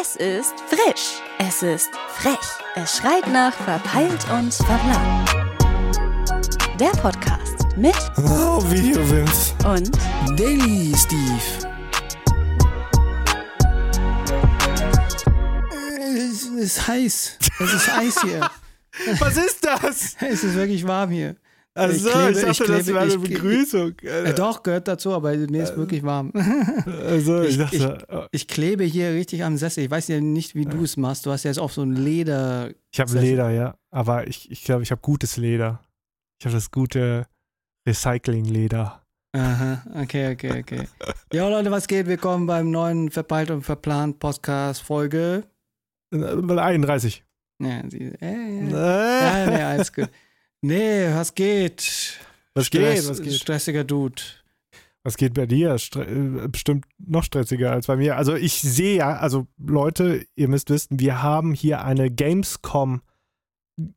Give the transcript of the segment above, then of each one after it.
Es ist frisch. Es ist frech. Es schreit nach verpeilt und verplant. Der Podcast mit Oh, Video Vince. und Daily Steve. Es ist heiß. Es ist heiß hier. Was ist das? Es ist wirklich warm hier. Also, ich, klebe- dachte, ich das klebe- wäre eine ich- Begrüßung. Äh, doch, gehört dazu, aber mir ist wirklich warm. Also, ich, Ich- dachte, oh, Ich klebe hier richtig am Sessel. Ich weiß ja nicht, wie du es machst. Du hast ja jetzt auch so ein Leder. ich habe. Leder, ja. Aber ich, ich glaube, ich habe gutes Leder. Ich habe das gute Recycling-Leder. Aha, okay, okay, okay. Ja, Leute, was geht? Willkommen beim neuen Verpeilt und Verplant Podcast Folge. Äh, 31. Ja, sie, äh, Äh, ja, nee, alles gut. Nee, was geht? was Stress, geht? Was geht? Stressiger Dude. Was geht bei dir? Stre äh, bestimmt noch stressiger als bei mir. Also ich sehe ja, also Leute, ihr müsst wissen, wir haben hier eine Gamescom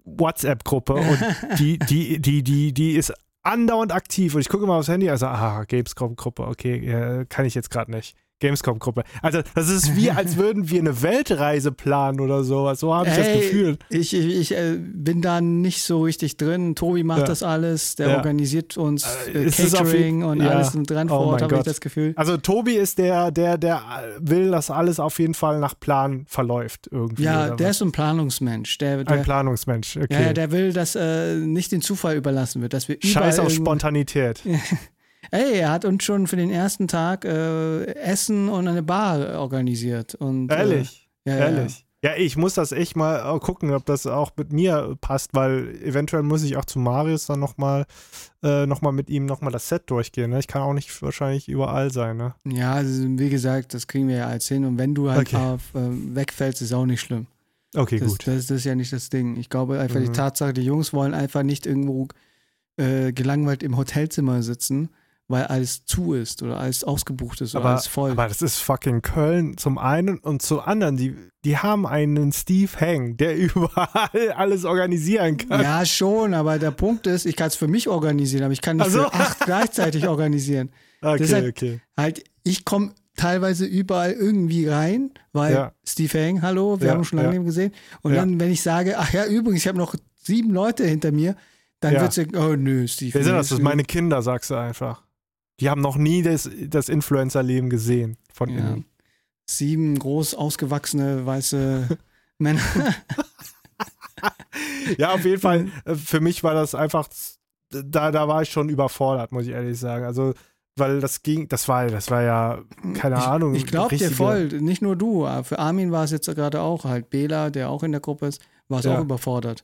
WhatsApp-Gruppe und die, die, die, die, die ist andauernd aktiv und ich gucke mal aufs Handy, also, ah, Gamescom-Gruppe, okay, kann ich jetzt gerade nicht. Gamescom-Gruppe. Also, das ist wie, als würden wir eine Weltreise planen oder sowas. So habe ich das Ey, Gefühl. Ich, ich, ich äh, bin da nicht so richtig drin. Tobi macht Ja. das alles, der Ja. organisiert uns Äh, äh, Catering und ja. alles dran Oh vor Ort, mein habe ich das Gefühl. Also, Tobi ist der, der, der will, dass alles auf jeden Fall nach Plan verläuft irgendwie. Ja, der was? ist so ein Planungsmensch. Der, ein der, Planungsmensch. Okay. ja, der will, dass äh, nicht den Zufall überlassen wird, dass wir Scheiß auf Spontanität. Ey, er hat uns schon für den ersten Tag äh, Essen und eine Bar organisiert. Und, Ehrlich. Äh, ja, Ehrlich. Ja, ich muss das echt mal äh, gucken, ob das auch mit mir passt, weil eventuell muss ich auch zu Marius dann nochmal äh, noch mal mit ihm nochmal das Set durchgehen. Ne? Ich kann auch nicht wahrscheinlich überall sein. Ne? Ja, ja also, wie gesagt, das kriegen wir ja als hin. Und wenn du halt Okay. auf, äh, wegfällst, ist auch nicht schlimm. Okay, Das, gut. das, das ist ja nicht das Ding. Ich glaube einfach die Mhm. Tatsache, die Jungs wollen einfach nicht irgendwo äh, gelangweilt im Hotelzimmer sitzen, weil alles zu ist oder alles ausgebucht ist oder aber, alles voll. aber das ist fucking Köln zum einen und zum anderen. Die, die haben einen Steve Hang, der überall alles organisieren kann. ja, schon, aber der Punkt ist, ich kann es für mich organisieren, aber ich kann nicht Ach so. für acht gleichzeitig organisieren. Okay, halt- okay. Halt, ich komme teilweise überall irgendwie rein, weil Ja. Steve Hang, hallo, wir Ja, haben uns schon lange ja. gesehen. Und Ja. dann, wenn ich sage, ach ja, übrigens, ich habe noch sieben Leute hinter mir, dann Ja. wird es, oh nö, Steve. Wer sind das? Das sind meine Kinder, sagst du einfach. Die haben noch nie das, das Influencer-Leben gesehen von Ja. innen. Sieben groß ausgewachsene weiße Männer. Ja, auf jeden Fall. äh, Für mich war das einfach, da, da war ich schon überfordert, muss ich ehrlich sagen. Also, weil das ging, das war, das war ja, keine ich, Ahnung. Ich glaube dir voll, nicht nur du. aber Für Armin war es jetzt gerade auch halt. Bela, der auch in der Gruppe ist, war es Ja. auch überfordert.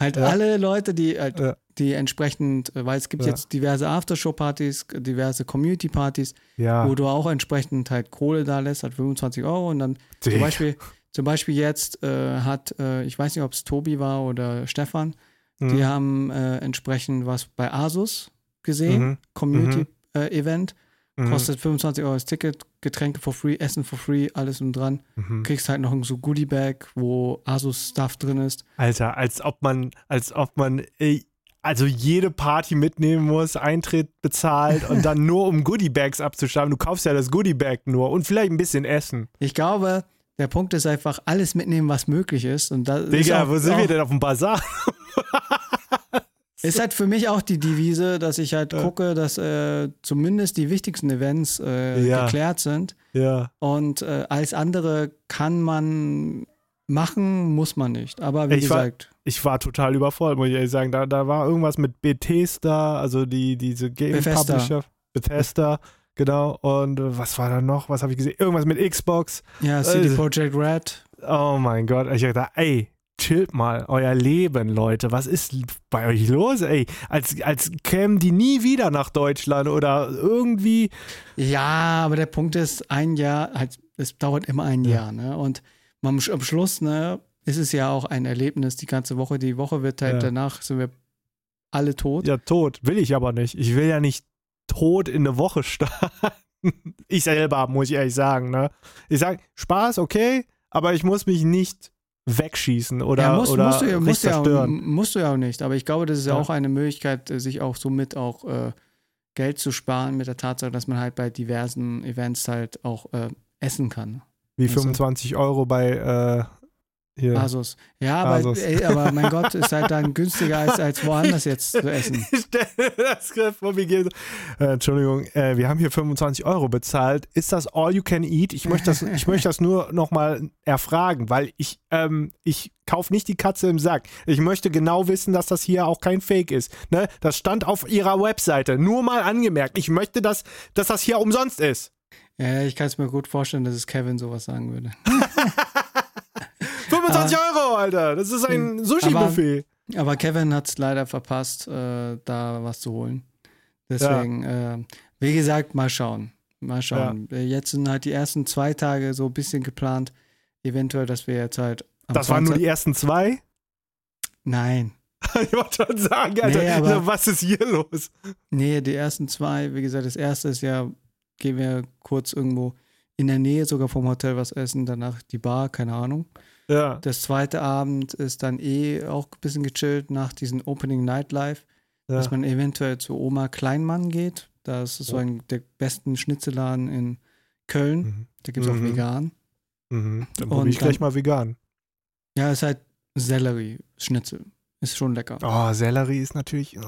Halt Ja. alle Leute, die halt, Ja. die entsprechend, äh, weil es gibt Ja. jetzt diverse Aftershow-Partys, diverse Community-Partys, wo du auch entsprechend halt Kohle da lässt, halt 25 Euro und dann zum Digga. Beispiel, zum Beispiel jetzt äh, hat, äh, ich weiß nicht, ob es Tobi war oder Stefan, Mhm. die haben äh, entsprechend was bei Asus gesehen, Mhm. Community-Event, Mhm. Kostet 25 Euro das Ticket, Getränke for free, Essen for free, alles und dran. Mhm. Kriegst halt noch ein so Goodie-Bag, wo Asus-Stuff drin ist. Alter, als ob man, als ob man, ey, also jede Party mitnehmen muss, Eintritt bezahlt und dann nur um Goodie-Bags abzuschreiben. Du kaufst ja das Goodie-Bag nur und vielleicht ein bisschen Essen. Ich glaube, der Punkt ist einfach, alles mitnehmen, was möglich ist. Und da ist Digga, auch, wo sind auch, wir denn auf dem Bazar? Ist halt für mich auch die Devise, dass ich halt Ja. gucke, dass äh, zumindest die wichtigsten Events äh, Ja. geklärt sind. Ja. Und äh, alles andere kann man machen, muss man nicht. Aber wie Ich war- gesagt, ich war total überfordert, muss ich ehrlich sagen. Da, da war irgendwas mit Bethesda, also die, diese Game Bethesda. Publisher. Bethesda, genau. Und äh, was war da noch? Was habe ich gesehen? Irgendwas mit Xbox. ja, CD Also- Projekt Red. Oh mein Gott. Ich dachte, ey, chillt mal euer Leben, Leute. Was ist bei euch los, ey? Als, als kämen die nie wieder nach Deutschland oder irgendwie. Ja, aber der Punkt ist, ein Jahr, halt, es dauert immer ein Ja. Jahr, ne? Und man, am Schluss, ne, ist es ja auch ein Erlebnis die ganze Woche. Die Woche wird halt Ja. danach, sind wir alle tot. Ja, tot. Will ich aber nicht. Ich will ja nicht tot in eine Woche starten. Ich selber, muss ich ehrlich sagen, ne? Ich sag, Spaß, okay, aber ich muss mich nicht wegschießen oder, ja, musst, oder musst, du musst, du ja, zerstören. musst du ja auch nicht. Aber ich glaube, das ist ja, Ja. auch eine Möglichkeit, äh, sich auch somit auch äh, Geld zu sparen mit der Tatsache, dass man halt bei diversen Events halt auch äh, essen kann. Wie Also- 25 Euro bei äh, hier. Asus. Ja, aber, Asus. ey, aber mein Gott, ist halt dann günstiger als, als woanders jetzt zu essen. Ich stelle das Skript vor mir geht. Äh, Entschuldigung, äh, wir haben hier 25 Euro bezahlt. Ist das all you can eat? Ich möchte das, ich möchte das nur nochmal erfragen, weil ich, ähm, ich kaufe nicht die Katze im Sack. Ich möchte genau wissen, dass das hier auch kein Fake ist. Ne? Das stand auf ihrer Webseite. Nur mal angemerkt. Ich möchte, dass, dass das hier umsonst ist. Ja, ich kann es mir gut vorstellen, dass es Kevin sowas sagen würde. 25 Euro, Alter. Das ist ein Sushi-Buffet. Aber Kevin hat es leider verpasst, äh, da was zu holen. Deswegen, äh, wie gesagt, mal schauen. Mal schauen. Äh, Jetzt sind halt die ersten zwei Tage so ein bisschen geplant. Eventuell, dass wir jetzt halt. Das waren nur 20 die ersten zwei. Nein. Ich wollte schon sagen, Alter, Nee, aber- was ist hier los? Nee, die ersten zwei, wie gesagt, das erste ist ja, gehen wir kurz irgendwo in der Nähe sogar vom Hotel was essen, danach die Bar, keine Ahnung. Ja. Das zweite Abend ist dann eh auch ein bisschen gechillt nach diesem Opening Nightlife, ja. dass man eventuell zu Oma Kleinmann geht. Das ist so ein der besten Schnitzelladen in Köln. Mhm. Da gibt es auch Mhm. vegan. Mhm. Dann Und probiere ich gleich dann- mal vegan. Ja, ist halt Sellerie-Schnitzel. Ist schon lecker. Oh, Sellerie ist natürlich. Äh,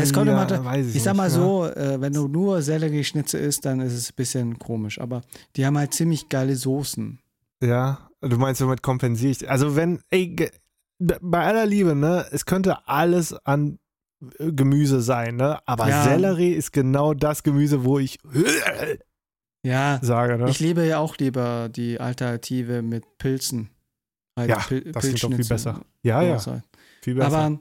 Es kommt ja, immer da- weiß ich, Ich sag nicht, mal ne? so, äh, wenn du nur Sellerie-Schnitzel isst, dann ist es ein bisschen komisch. Aber die haben halt ziemlich geile Soßen. Ja, du meinst, somit kompensiere ich. Also, wenn, ey, bei aller Liebe, ne, es könnte alles an äh, Gemüse sein, ne, aber Ja. Sellerie ist genau das Gemüse, wo ich Ja, sage, ne. ich liebe ja auch lieber die Alternative mit Pilzen. Halt Ja, Pil das klingt doch viel besser. Ja, ja, halt. viel besser. Aber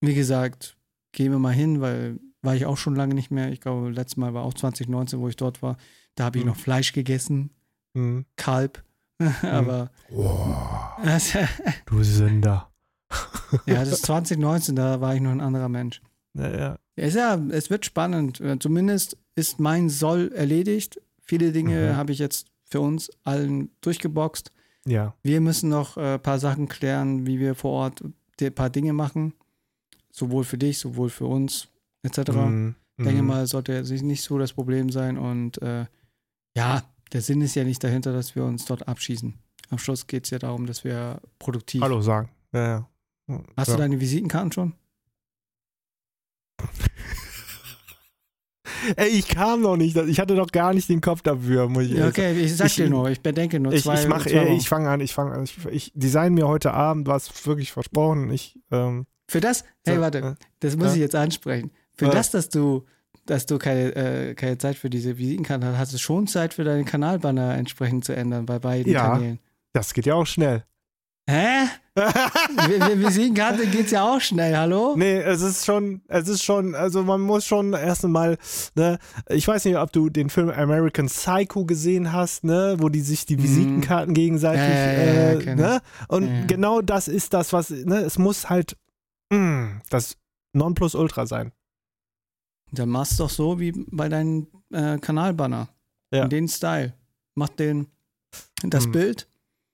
wie gesagt, gehen wir mal hin, weil war ich auch schon lange nicht mehr. Ich glaube, letztes Mal war auch 2019, wo ich dort war. Da habe ich Mhm. noch Fleisch gegessen, Hm. Kalb. Aber Oh, das, du Sünder. ja, das ist 2019, da war ich noch ein anderer Mensch. Ja, ja. Ja, es wird spannend. Äh, Zumindest ist mein Soll erledigt. Viele Dinge Mhm. habe ich jetzt für uns allen durchgeboxt. ja. Wir müssen noch ein äh, paar Sachen klären, wie wir vor Ort ein paar Dinge machen. Sowohl für dich, sowohl für uns, etc. Mhm. denke Mhm. mal, sollte es nicht so das Problem sein. Und äh, ja, der Sinn ist ja nicht dahinter, dass wir uns dort abschießen. Am Schluss geht es ja darum, dass wir produktiv. Hallo sagen. Ja, ja. Hast ja. du deine Visitenkarten schon? Ey, ich kam noch nicht. Ich hatte noch gar nicht den Kopf dafür, muss ich okay, ich sag Ich- dir nur, ich bedenke nur Ich, zwei. ich mach, zwei äh, ich fange an, ich fange an. Ich, ich design mir heute Abend was wirklich versprochen. Ich, ähm, Für das, hey, warte, äh, das muss ja. ich jetzt ansprechen. Für Ja. das, dass du, dass du keine, äh, keine Zeit für diese Visitenkarte hast, hast du schon Zeit für deinen Kanalbanner entsprechend zu ändern bei beiden Ja. Kanälen. das geht ja auch schnell. Hä? Vi- vi- Visitenkarte geht's ja auch schnell, hallo? nee, es ist schon, es ist schon, also man muss schon erst einmal, ne, ich weiß nicht, ob du den Film American Psycho gesehen hast, ne, wo die sich die Mhm. Visitenkarten gegenseitig, Ja, ja, ja, äh, ne, und genau das ist das, was, ne, es muss halt, mh, das Nonplusultra sein. Dann machst du doch so wie bei deinem äh, Kanalbanner. Ja. In den Style. Mach den, das Mhm. Bild,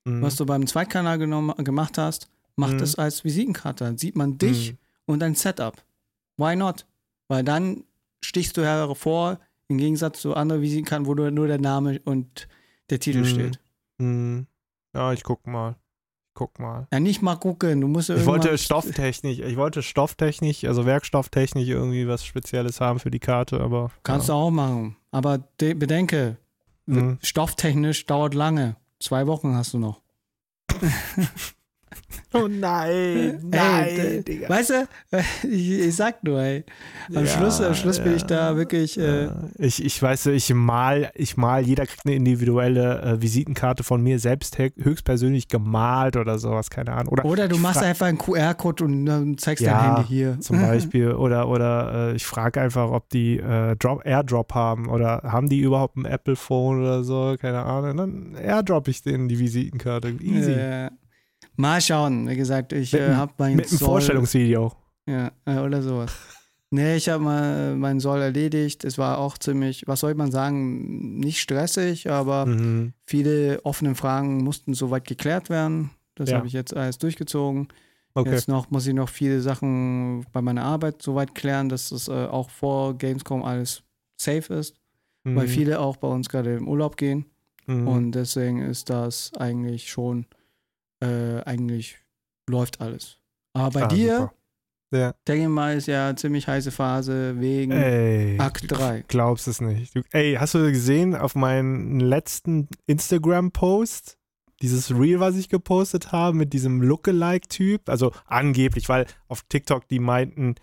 Mhm. was du beim Zweitkanal genommen, gemacht hast, mach Mhm. das als Visitenkarte. Dann sieht man dich Mhm. und dein Setup. Why not? Weil dann stichst du hervor, im Gegensatz zu anderen Visitenkarten, wo nur, der Name und der Titel Mhm. steht. Mhm. Ja, ich guck mal. Guck mal. Ja, nicht mal gucken, du musst ja Ich wollte Stofftechnik, ich wollte Stofftechnik, also Werkstofftechnik irgendwie was Spezielles haben für die Karte, aber. Kannst ja. du auch machen. Aber de bedenke, Mhm. stofftechnisch dauert lange. Zwei Wochen hast du noch. Oh nein, Ey, d- weißt du, ich, ich sag nur, ey. Am Schluss, am Schluss bin ich da wirklich. Äh, Ja. Ich, ich weiß, ich mal, ich mal, jeder kriegt eine individuelle äh, Visitenkarte von mir selbst höchstpersönlich gemalt oder sowas, keine Ahnung. Oder, oder du machst einfach einen QR-Code und dann zeigst Ja, dein Handy hier. zum Beispiel oder oder äh, ich frage einfach, ob die äh, Drop, Airdrop haben oder haben die überhaupt ein Apple Phone oder so, keine Ahnung. Dann Airdrop ich denen die Visitenkarte. Easy. Äh, mal schauen. Wie gesagt, ich äh, habe mein Mit einem Soll- Vorstellungsvideo. Ja, äh, oder sowas. Nee, ich habe mal meinen Soll erledigt. Es war auch ziemlich, was soll man sagen, nicht stressig, aber Mhm. viele offene Fragen mussten soweit geklärt werden. Das Ja. habe ich jetzt alles durchgezogen. Okay. Jetzt noch muss ich noch viele Sachen bei meiner Arbeit soweit klären, dass es äh, auch vor Gamescom alles safe ist, weil Mhm. viele auch bei uns gerade im Urlaub gehen. Mhm. Und deswegen ist das eigentlich schon, äh, eigentlich läuft alles. Aber bei ah, dir, ja. denke ich mal, ist ja ziemlich heiße Phase wegen ey, Akt 3. Glaubst es nicht. Du, ey, hast du gesehen auf meinen letzten Instagram-Post? Dieses Reel, was ich gepostet habe mit diesem Lookalike-Typ, also angeblich, weil auf TikTok die meinten,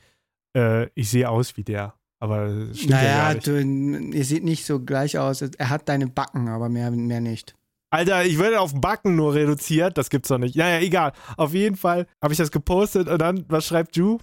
äh, ich sehe aus wie der. Aber stimmt naja, ja gar nicht. Du, ihr seht nicht so gleich aus. Er hat deine Backen, aber mehr, mehr nicht. Alter, ich werde auf Backen nur reduziert. Das gibt's doch nicht. Ja, ja, egal. Auf jeden Fall habe ich das gepostet und dann, was schreibt Ju?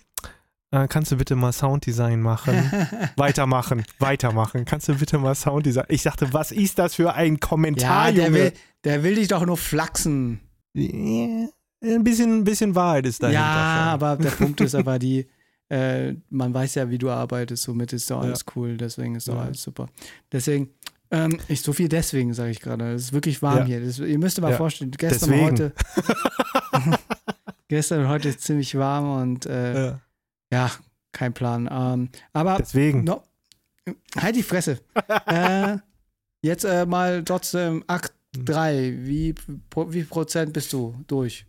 Äh, kannst du bitte mal Sounddesign machen? weitermachen, weitermachen. Kannst du bitte mal Sounddesign? Ich dachte, was ist das für ein Kommentar, ja, der Junge? Will, der will dich doch nur flachsen. Yeah. Ein bisschen, ein bisschen Wahrheit ist dahinter. Ja, schon. aber der Punkt ist aber die, äh, man weiß ja, wie du arbeitest, somit ist doch alles ja. cool, deswegen ist doch ja. alles super. Deswegen, ähm, ich, so viel deswegen, sage ich gerade. Es ist wirklich warm ja. hier. Das, ihr müsst mal vorstellen, gestern deswegen. und heute. gestern und heute ist ziemlich warm und äh, ja. kein Plan. Ähm, aber deswegen. No, halt die Fresse. äh, jetzt äh, mal trotzdem Akt 3. Hm. Wie, wie Prozent bist du durch?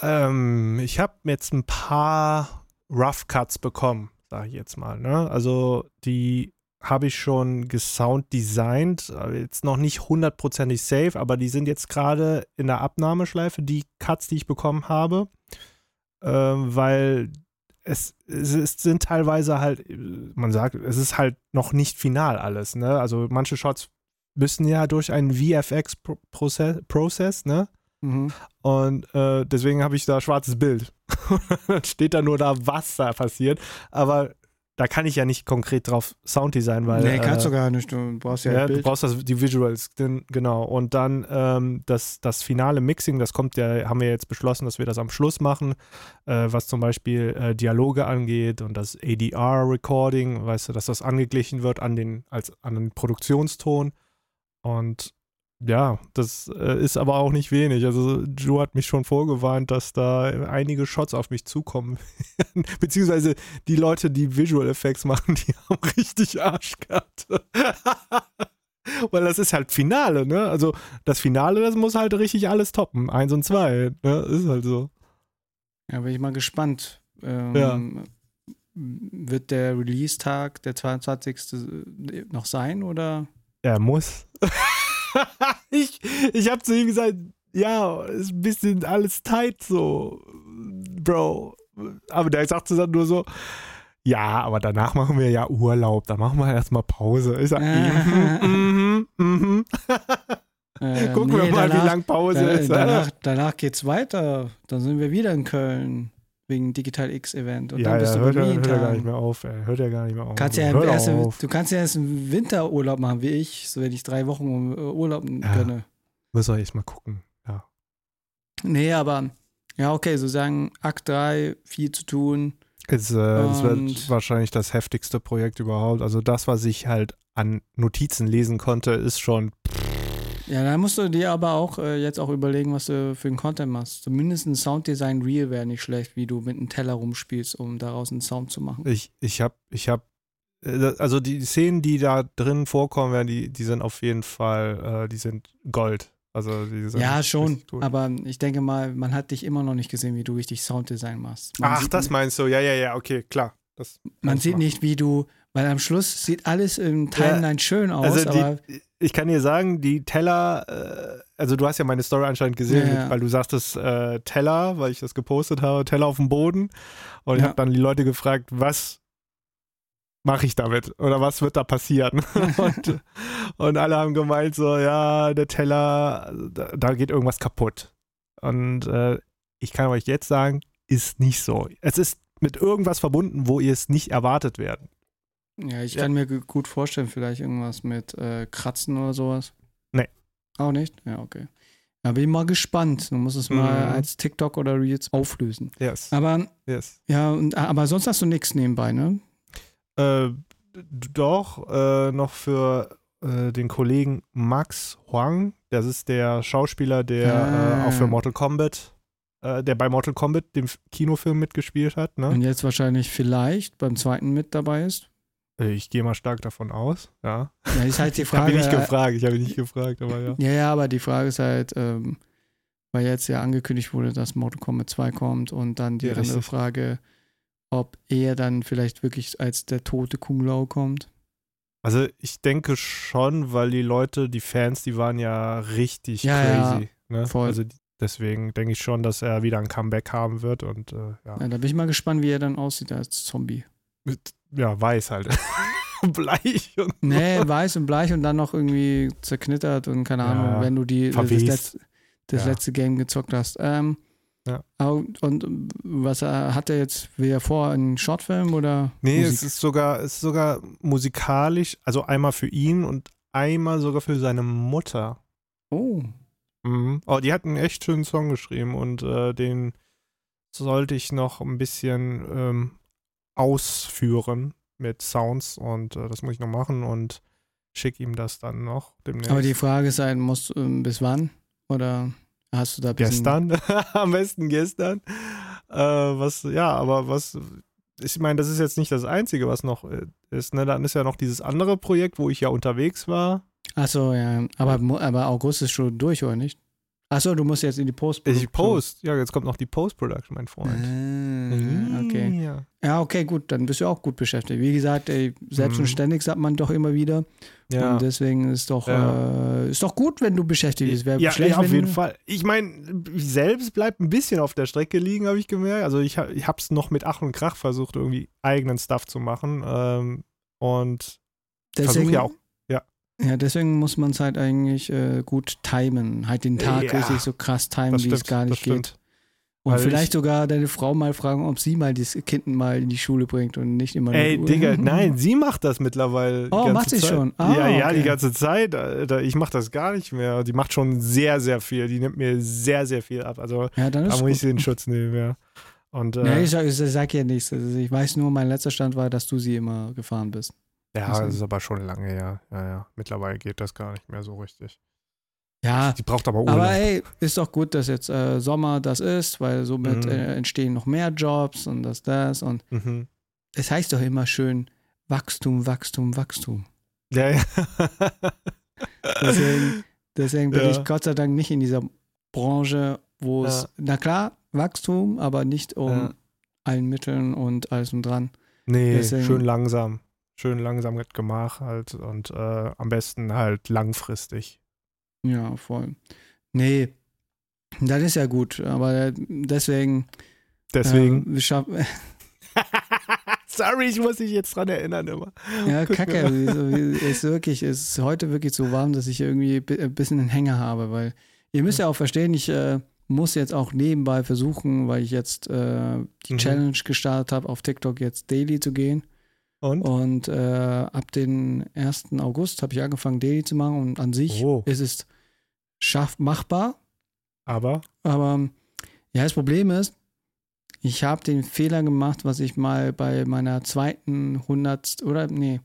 Ähm, ich habe jetzt ein paar Rough Cuts bekommen, sage ich jetzt mal. Ne? Also die habe ich schon gesound designt, jetzt noch nicht hundertprozentig safe, aber die sind jetzt gerade in der Abnahmeschleife, die Cuts, die ich bekommen habe, äh, weil es, es, sind teilweise halt, man sagt, es ist halt noch nicht final alles, ne? Also manche Shots müssen ja durch einen VFX-Prozess, ne? Mhm. Und äh, deswegen habe ich da schwarzes Bild. dann steht da nur da, was da passiert. Aber da kann ich ja nicht konkret drauf Sounddesign, weil. Nee, kannst äh, du gar nicht. Du brauchst ja, ja Du brauchst das, die Visuals, denn, genau. Und dann ähm, das, das finale Mixing, das kommt ja, haben wir jetzt beschlossen, dass wir das am Schluss machen, äh, was zum Beispiel äh, Dialoge angeht und das ADR-Recording, weißt du, dass das angeglichen wird an den, als, an den Produktionston. Und ja, das äh, ist aber auch nicht wenig. Also Joe hat mich schon vorgewarnt, dass da einige Shots auf mich zukommen. Beziehungsweise die Leute, die Visual Effects machen, die haben richtig Arsch gehabt. Weil das ist halt Finale, ne? Also das Finale, das muss halt richtig alles toppen. Eins und zwei, ne? Ist halt so. Ja, bin ich mal gespannt. Ähm, ja. Wird der Release-Tag, der 22. noch sein, oder? Er muss. Ich ich habe zu ihm gesagt, ja, ist ein bisschen alles tight so, Bro. Aber der sagte dann nur so, ja, aber danach machen wir ja Urlaub, da machen wir erstmal Pause. Ich sag, mhm, mhm, mhm. Äh, Gucken nee, wir mal, danach, wie lang Pause da, ist. Danach, danach geht's weiter. Dann sind wir wieder in Köln wegen Digital X-Event. Und ja, dann bist ja, du hört, er, hört er gar nicht mehr auf, ey. Hört er gar nicht mehr auf. Kannst ja erst, du kannst ja erst einen Winterurlaub machen, wie ich, so wenn ich drei Wochen äh, Urlaub ja, gönne. Muss ich echt mal gucken, ja. Nee, aber ja, okay, so sagen Akt 3, viel zu tun. Es, äh, es wird wahrscheinlich das heftigste Projekt überhaupt. Also das, was ich halt an Notizen lesen konnte, ist schon. Ja, da musst du dir aber auch äh, jetzt auch überlegen, was du für einen Content machst. Zumindest ein Sounddesign Real wäre nicht schlecht, wie du mit einem Teller rumspielst, um daraus einen Sound zu machen. Ich, ich hab, ich hab, äh, also die Szenen, die da drin vorkommen, die, die sind auf jeden Fall, äh, die sind Gold. Also ja, schon. Aber ich denke mal, man hat dich immer noch nicht gesehen, wie du richtig Sounddesign machst. Man Ach, das meinst du? Ja, ja, ja, okay, klar. Das man sieht machen. nicht, wie du, weil am Schluss sieht alles im Timeline ja, schön aus. Also die, ich kann dir sagen, die Teller, äh, also du hast ja meine Story anscheinend gesehen, ja, ja. weil du sagtest äh, Teller, weil ich das gepostet habe, Teller auf dem Boden. Und ich habe dann die Leute gefragt, was mache ich damit? Oder was wird da passieren? und, und, alle haben gemeint, so, ja, der Teller, da, da geht irgendwas kaputt. Und äh, ich kann euch jetzt sagen, ist nicht so. Es ist mit irgendwas verbunden, wo ihr es nicht erwartet werden. Ja, ich ja. kann mir gut vorstellen, vielleicht irgendwas mit äh, Kratzen oder sowas. Nee. Auch nicht? Ja, okay. Da bin ich mal gespannt. Du musst es mhm. mal als TikTok oder Reels auflösen. Yes. Aber, yes. ja, und, aber sonst hast du nichts nebenbei, ne? Äh, doch, äh, noch für äh, den Kollegen Max Huang. Das ist der Schauspieler, der ah. auch für Mortal Kombat äh, der bei Mortal Kombat, dem Kinofilm, mitgespielt hat. Ne? Und jetzt wahrscheinlich vielleicht beim zweiten mit dabei ist. Äh, ich gehe mal stark davon aus, ja. Ja, ist halt die Frage. ich habe nicht gefragt, ich habe nicht gefragt, aber ja. Ja, ja, aber die Frage ist halt, ähm, weil jetzt ja angekündigt wurde, dass Mortal Kombat 2 kommt und dann die Ja, andere richtig. Frage, ob er dann vielleicht wirklich als der tote Kung Lao kommt. Also ich denke schon, weil die Leute, die Fans, die waren ja richtig Ja, ja, crazy. ne? voll. Also deswegen denke ich schon, dass er wieder ein Comeback haben wird und äh, ja. Ja, da bin ich mal gespannt, wie er dann aussieht als Zombie. Ja, weiß halt. Bleich und Nee, weiß und bleich und dann noch irgendwie zerknittert und keine Ahnung, Ja, wenn du die das, letzte, das Ja. letzte Game gezockt hast. Ähm, Ja. Und was er, hat er jetzt wieder vor, einen Shortfilm oder? Nee, Musik? es ist sogar, es ist sogar musikalisch, also einmal für ihn und einmal sogar für seine Mutter. Oh, Mhm. Oh, die hat einen echt schönen Song geschrieben und äh, den sollte ich noch ein bisschen ähm, ausführen mit Sounds und äh, das muss ich noch machen und schicke ihm das dann noch demnächst. aber die Frage ist halt, musst, ähm, bis wann? Oder hast du da gestern, am besten gestern. Äh, was, ja, aber was, ich meine, das ist jetzt nicht das Einzige, was noch äh, ist. Ne? Dann ist ja noch dieses andere Projekt, wo ich ja unterwegs war. Achso, ja. Aber, aber August ist schon durch, oder nicht? Achso, du musst jetzt in die Post. Ich post, ja, jetzt kommt noch die Post-Production, mein Freund. Ah, okay. Ja. Ja, okay, gut, dann bist du auch gut beschäftigt. Wie gesagt, ey, selbst Mhm. sagt man doch immer wieder. Ja. Und deswegen ist doch, Ja. äh, ist doch gut, wenn du beschäftigt bist. Wäre Ja, schlecht, ja, auf jeden Fall. Ich meine, ich selbst bleibt ein bisschen auf der Strecke liegen, habe ich gemerkt. Also ich, ich habe es noch mit Ach und Krach versucht, irgendwie eigenen Stuff zu machen. Ähm, und versuche ja auch. Ja, deswegen muss man es halt eigentlich äh, gut timen. Halt den Tag Ja, richtig so krass timen, wie es gar nicht geht. Und Weil vielleicht ich- sogar deine Frau mal fragen, ob sie mal das Kind mal in die Schule bringt und nicht immer Ey. Digga, nein, sie macht das mittlerweile. Oh, macht sie Zeit. schon? Ah, ja, ja, die okay. ganze Zeit. Alter. Ich mache das gar nicht mehr. Die macht schon sehr, sehr viel. Die nimmt mir sehr, sehr viel ab. Also Ja, dann da muss ich sie in Schutz nehmen, ja. Und äh, ich, sag, ich sag ja nichts. Also ich weiß nur, mein letzter Stand war, dass du sie immer gefahren bist. Ja, das ist aber schon lange her. Ja, ja. Mittlerweile geht das gar nicht mehr so richtig. Ja, Die braucht aber Urlaub. aber ey, ist doch gut, dass jetzt äh, Sommer das ist, weil somit Mhm. äh, entstehen noch mehr Jobs und das, das. Und mhm. es heißt doch immer schön Wachstum, Wachstum, Wachstum. Ja, ja. Deswegen, deswegen bin Ja. ich Gott sei Dank nicht in dieser Branche, wo es, Ja. na klar, Wachstum, aber nicht um Ja. allen Mitteln und alles und dran. nee, Deswegen- schön langsam. Schön langsam mit Gemach halt und äh, am besten halt langfristig. Ja, voll. Nee, das ist ja gut, aber deswegen. Deswegen. Wir schaffen, Sorry, ich muss dich jetzt dran erinnern immer. ja, kacke. also, ist wirklich, es ist heute wirklich so warm, dass ich irgendwie ein bisschen einen Hänger habe, weil ihr müsst ja auch verstehen, ich äh, muss jetzt auch nebenbei versuchen, weil ich jetzt äh, die Mhm. Challenge gestartet habe, auf TikTok jetzt daily zu gehen. Und? Und äh, ab dem 1. August habe ich angefangen, daily zu machen und an sich Oh. ist es schaff machbar. Aber? Aber ja, das Problem ist, ich habe den Fehler gemacht, was ich mal bei meiner zweiten 100 oder nee,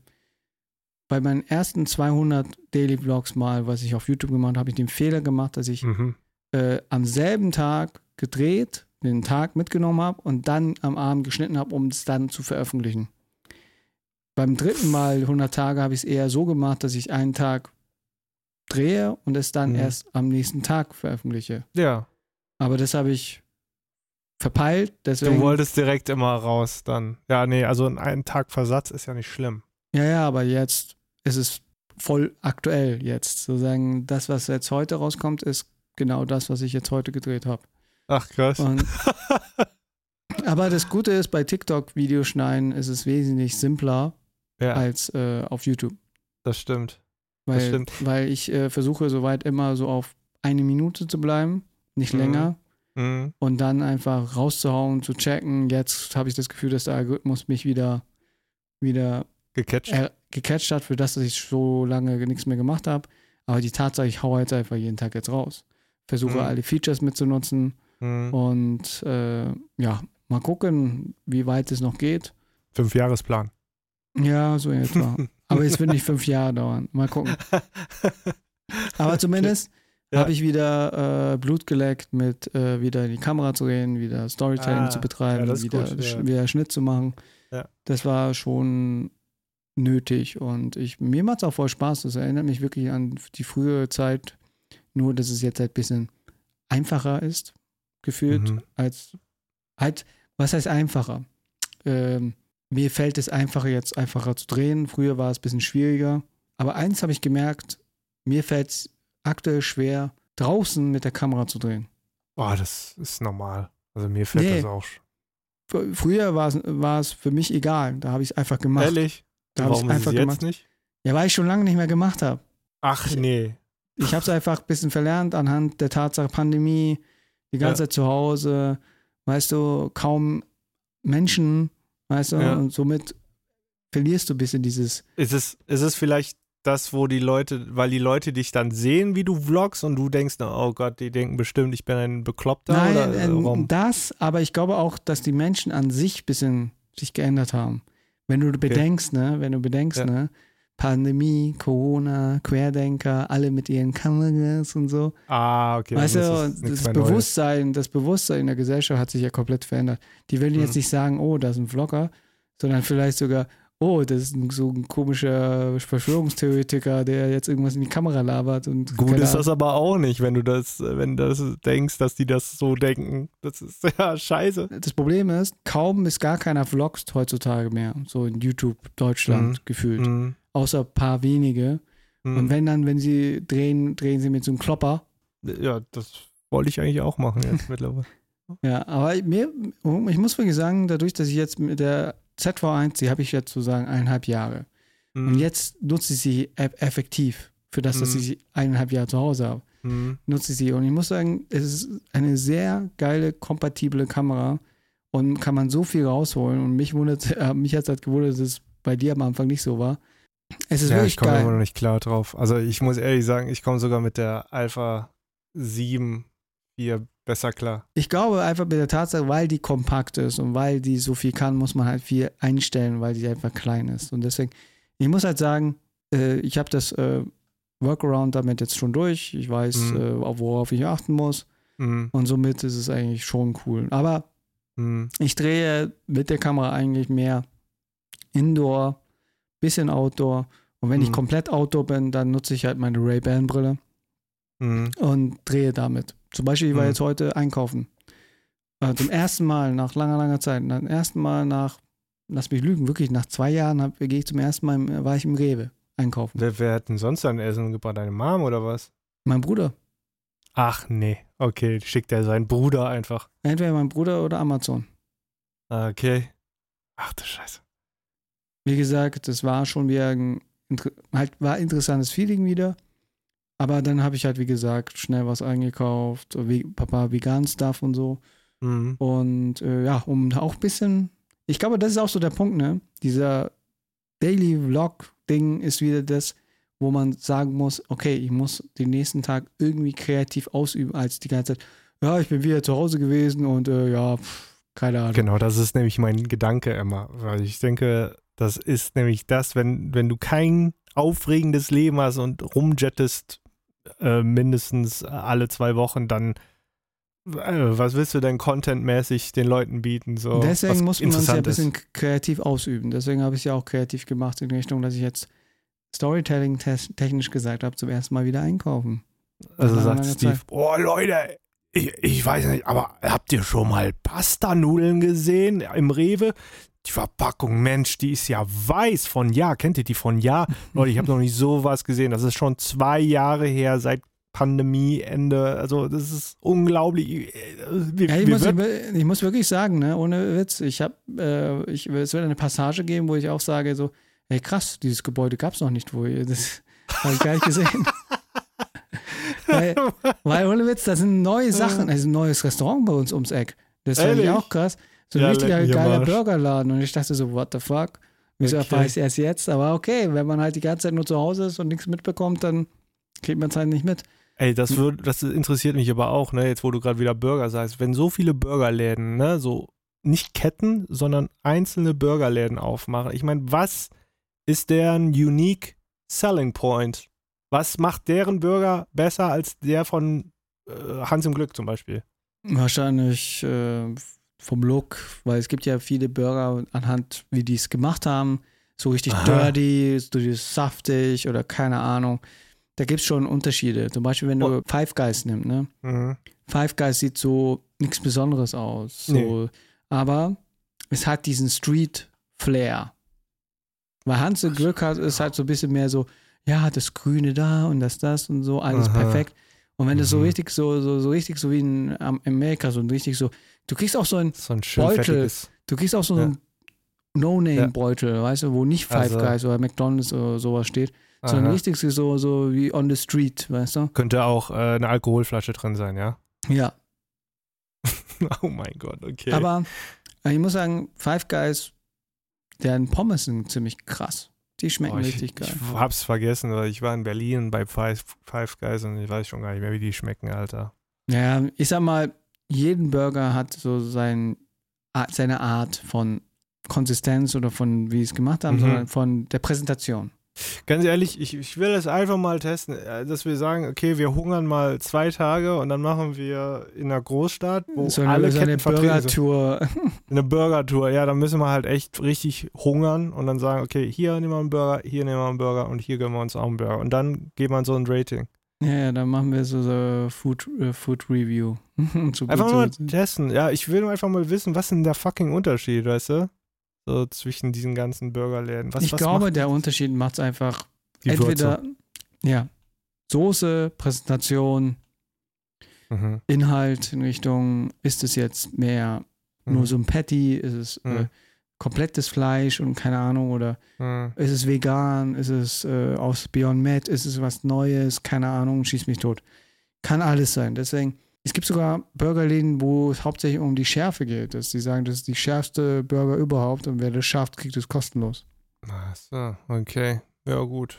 bei meinen ersten 200 Daily Vlogs mal, was ich auf YouTube gemacht habe, habe ich den Fehler gemacht, dass ich Mhm. äh, am selben Tag gedreht, den Tag mitgenommen habe und dann am Abend geschnitten habe, um es dann zu veröffentlichen. Beim dritten Mal 100 Tage habe ich es eher so gemacht, dass ich einen Tag drehe und es dann Mhm. erst am nächsten Tag veröffentliche. Ja. Aber das habe ich verpeilt, Du deswegen. wolltest direkt immer raus dann. Ja, nee, also ein einen Tag Versatz ist ja nicht schlimm. Ja, ja, aber jetzt ist es voll aktuell jetzt. Sozusagen, das, was jetzt heute rauskommt, ist genau das, was ich jetzt heute gedreht habe. Ach krass. Und aber das Gute ist, bei TikTok Videos schneiden ist es wesentlich simpler ja, als äh, auf YouTube. das stimmt. Weil, stimmt. weil ich äh, versuche, soweit immer so auf eine Minute zu bleiben, nicht Mhm. länger. Mhm. Und dann einfach rauszuhauen, zu checken. Jetzt habe ich das Gefühl, dass der Algorithmus mich wieder, wieder Gecatcht. äh, gecatcht hat, für das, dass ich so lange nichts mehr gemacht habe. Aber die Tatsache, ich haue jetzt einfach jeden Tag jetzt raus. Versuche Mhm. alle Features mitzunutzen Mhm. und äh, ja, mal gucken, wie weit es noch geht. Fünfjahresplan. Ja, so etwa. Aber es wird nicht fünf Jahre dauern. Mal gucken. Aber zumindest Ja. habe ich wieder äh, Blut geleckt, mit äh, wieder in die Kamera zu gehen, wieder Storytelling Ah, zu betreiben, ja, wieder, gut, ja. sch- wieder Schnitt zu machen. Ja. Das war schon nötig und ich, mir macht es auch voll Spaß. Das erinnert mich wirklich an die frühere Zeit, nur dass es jetzt halt ein bisschen einfacher ist, gefühlt, mhm. als halt, was heißt einfacher? Ähm, mir fällt es einfacher, jetzt einfacher zu drehen. Früher war es ein bisschen schwieriger. Aber eins habe ich gemerkt, mir fällt es aktuell schwer, draußen mit der Kamera zu drehen. Boah, das ist normal. Also mir fällt nee. das auch. Früher war es für mich egal. Da habe ich es einfach gemacht. Ehrlich? Da habe ich es einfach gemacht. nicht? Ja, weil ich schon lange nicht mehr gemacht habe. Ach nee. Ich habe es einfach ein bisschen verlernt anhand der Tatsache Pandemie, die ganze ja. Zeit zu Hause, weißt du, kaum Menschen, weißt du, ja. und somit verlierst du ein bisschen dieses. Ist es, ist es vielleicht das, wo die Leute, weil die Leute dich dann sehen, wie du vloggst und du denkst, oh Gott, die denken bestimmt, ich bin ein Bekloppter? Nein, oder, äh, das, aber ich glaube auch, dass die Menschen an sich ein bisschen sich geändert haben. Wenn du bedenkst, okay. ne, wenn du bedenkst, ja. ne, Pandemie, Corona, Querdenker, alle mit ihren Kameras und so. Ah, okay. Weißt du, das Bewusstsein, das Bewusstsein in der Gesellschaft hat sich ja komplett verändert. Die würden jetzt hm. nicht sagen, oh, das ist ein Vlogger, sondern vielleicht sogar, oh, das ist ein, so ein komischer Verschwörungstheoretiker, der jetzt irgendwas in die Kamera labert. Und Gut ist das aber auch nicht, wenn du das, wenn du das denkst, dass die das so denken. Das ist ja scheiße. Das Problem ist, kaum bis gar keiner vlogst heutzutage mehr, so in YouTube Deutschland mhm. gefühlt. Mhm. Außer ein paar wenige. Mhm. Und wenn dann, wenn sie drehen, drehen sie mit so einem Klopper. Ja, das wollte ich eigentlich auch machen jetzt mittlerweile. Ja, aber mir, ich muss wirklich sagen, dadurch, dass ich jetzt mit der ZV1, die habe ich jetzt sozusagen eineinhalb Jahre. Mhm. Und jetzt nutze ich sie effektiv für das, dass mhm. ich sie eineinhalb Jahre zu Hause habe. Mhm. Nutze ich sie. Und ich muss sagen, es ist eine sehr geile, kompatible Kamera und kann man so viel rausholen. Und mich wundert, äh, mich hat es halt gewundert, dass es bei dir am Anfang nicht so war. Es ist ja, wirklich ich komme immer noch nicht klar drauf. Also ich muss ehrlich sagen, ich komme sogar mit der Alpha 7 4 besser klar. Ich glaube einfach mit der Tatsache, weil die kompakt ist und weil die so viel kann, muss man halt viel einstellen, weil die einfach klein ist. Und deswegen, ich muss halt sagen, äh, ich habe das äh, Workaround damit jetzt schon durch. Ich weiß, mhm. äh, worauf ich achten muss. Mhm. Und somit ist es eigentlich schon cool. Aber mhm. ich drehe mit der Kamera eigentlich mehr Indoor, bisschen Outdoor. Und wenn ich mhm. komplett Outdoor bin, dann nutze ich halt meine Ray-Ban-Brille mhm. und drehe damit. Zum Beispiel, ich war mhm. jetzt heute einkaufen. Äh, zum ersten Mal nach langer, langer Zeit. Zum ersten Mal nach, lass mich lügen, wirklich nach zwei Jahren gehe ich zum ersten Mal, war ich im Rewe einkaufen. Wer, wer hat denn sonst ein Essen gebracht? Deine Mom oder was? Mein Bruder. Ach nee, okay, schickt er seinen Bruder einfach. Entweder mein Bruder oder Amazon. Okay. Ach du Scheiße. Wie gesagt, das war schon wieder ein, halt war interessantes Feeling wieder. Aber dann habe ich halt, wie gesagt, schnell was eingekauft, wie, Papa vegan Stuff und so. Mhm. Und äh, ja, um auch ein bisschen, ich glaube, das ist auch so der Punkt, ne? Dieser Daily Vlog-Ding ist wieder das, wo man sagen muss, okay, ich muss den nächsten Tag irgendwie kreativ ausüben, als die ganze Zeit, ja, ich bin wieder zu Hause gewesen und äh, ja, pff, keine Ahnung. Genau, das ist nämlich mein Gedanke immer, weil ich denke, das ist nämlich das, wenn, wenn du kein aufregendes Leben hast und rumjettest äh, mindestens alle zwei Wochen, dann äh, was willst du denn contentmäßig den Leuten bieten? So, Deswegen muss man es ja ein bisschen kreativ ausüben. Deswegen habe ich es ja auch kreativ gemacht in Richtung, dass ich jetzt Storytelling technisch gesagt habe, zum ersten Mal wieder einkaufen. Also sagt Steve, Zeit. oh Leute, ich, ich, weiß nicht, aber habt ihr schon mal Pasta-Nudeln gesehen im Rewe? Die Verpackung, Mensch, die ist ja weiß von Ja. Kennt ihr die von Ja? Leute, ich habe noch nicht sowas gesehen. Das ist schon zwei Jahre her, seit Pandemieende. Also, das ist unglaublich. Wie, ja, ich, muss, ich, muss, wirklich sagen, ne, ohne Witz, ich habe, äh, ich, es wird eine Passage geben, wo ich auch sage, so, ey krass, dieses Gebäude gab es noch nicht, wo ihr das habe ich gar nicht gesehen. weil, weil, ohne Witz, das sind neue Sachen, also ein neues Restaurant bei uns ums Eck. Das finde ich auch krass. So ein ja, richtiger geiler Burgerladen. Und ich dachte so, what the fuck? Wieso okay. erfahre ich es erst jetzt? Aber okay, wenn man halt die ganze Zeit nur zu Hause ist und nichts mitbekommt, dann kriegt man es halt nicht mit. Ey, das, wird, das interessiert mich aber auch, ne, jetzt wo du gerade wieder Burger sagst. Wenn so viele Burgerläden, ne, so nicht Ketten, sondern einzelne Burgerläden aufmachen. Ich meine, was ist deren unique selling point? Was macht deren Burger besser als der von äh, Hans im Glück zum Beispiel? Wahrscheinlich äh, vom Look, weil es gibt ja viele Burger anhand, wie die es gemacht haben, so richtig Aha. dirty, so saftig oder keine Ahnung. Da gibt es schon Unterschiede. Zum Beispiel, wenn du Five Guys nimmst, ne? Mhm. Five Guys sieht so nichts Besonderes aus. So, Nee. Aber es hat diesen Street-Flair. Weil Hans Glück hat, ist halt so ein bisschen mehr so, ja, das Grüne da und das, das und so, alles Aha. perfekt. Und wenn das so Mhm. richtig, so, so, so richtig, so wie in Am- Amerika, so ein richtig so, du kriegst auch so ein, So ein Beutel. fettiges. du kriegst auch so Ja. einen No-Name-Beutel, weißt du, wo nicht Five Also- Guys oder McDonalds oder sowas steht, sondern Aha. richtig so, so wie on the street, weißt du? Könnte auch äh, eine Alkoholflasche drin sein, ja? Ja. oh mein Gott, okay. Aber äh, ich muss sagen, Five Guys, deren Pommes sind ziemlich krass. Die schmecken Oh, ich, richtig geil. Ich hab's vergessen, weil ich war in Berlin bei Five, Five Guys und ich weiß schon gar nicht mehr, wie die schmecken, Alter. Ja, ich sag mal, jeden Burger hat so sein, seine Art von Konsistenz oder von wie sie es gemacht haben, Mhm. sondern von der Präsentation. Ganz ehrlich, ich, ich will das einfach mal testen, äh, dass wir sagen, okay, wir hungern mal zwei Tage und dann machen wir in einer Großstadt, wo so eine, alle so eine. Burger-Tour. Eine Burger-Tour, ja, dann müssen wir halt echt richtig hungern und dann sagen, okay, hier nehmen wir einen Burger, hier nehmen wir einen Burger und hier gönnen wir uns auch einen Burger. Und dann geben wir so ein Rating. ja, ja, dann machen wir so, so Food, äh, Food Review. so Einfach mal so, testen. Ja, ich will einfach mal wissen, was ist denn der fucking Unterschied, weißt du? So zwischen diesen ganzen Burgerläden. Was, ich was glaube, macht der Unterschied macht es einfach die entweder, Würze? ja, Soße, Präsentation, Mhm. Inhalt in Richtung, ist es jetzt mehr nur Mhm. so ein Patty, ist es äh, Mhm. komplettes Fleisch und keine Ahnung, oder Mhm. ist es vegan, ist es äh, aus Beyond Meat, ist es was Neues, keine Ahnung, schieß mich tot. Kann alles sein. Deswegen, es gibt sogar Burgerläden, wo es hauptsächlich um die Schärfe geht. Dass die sagen, das ist die schärfste Burger überhaupt und wer das schafft, kriegt es kostenlos. Ach so, okay. Ja, gut.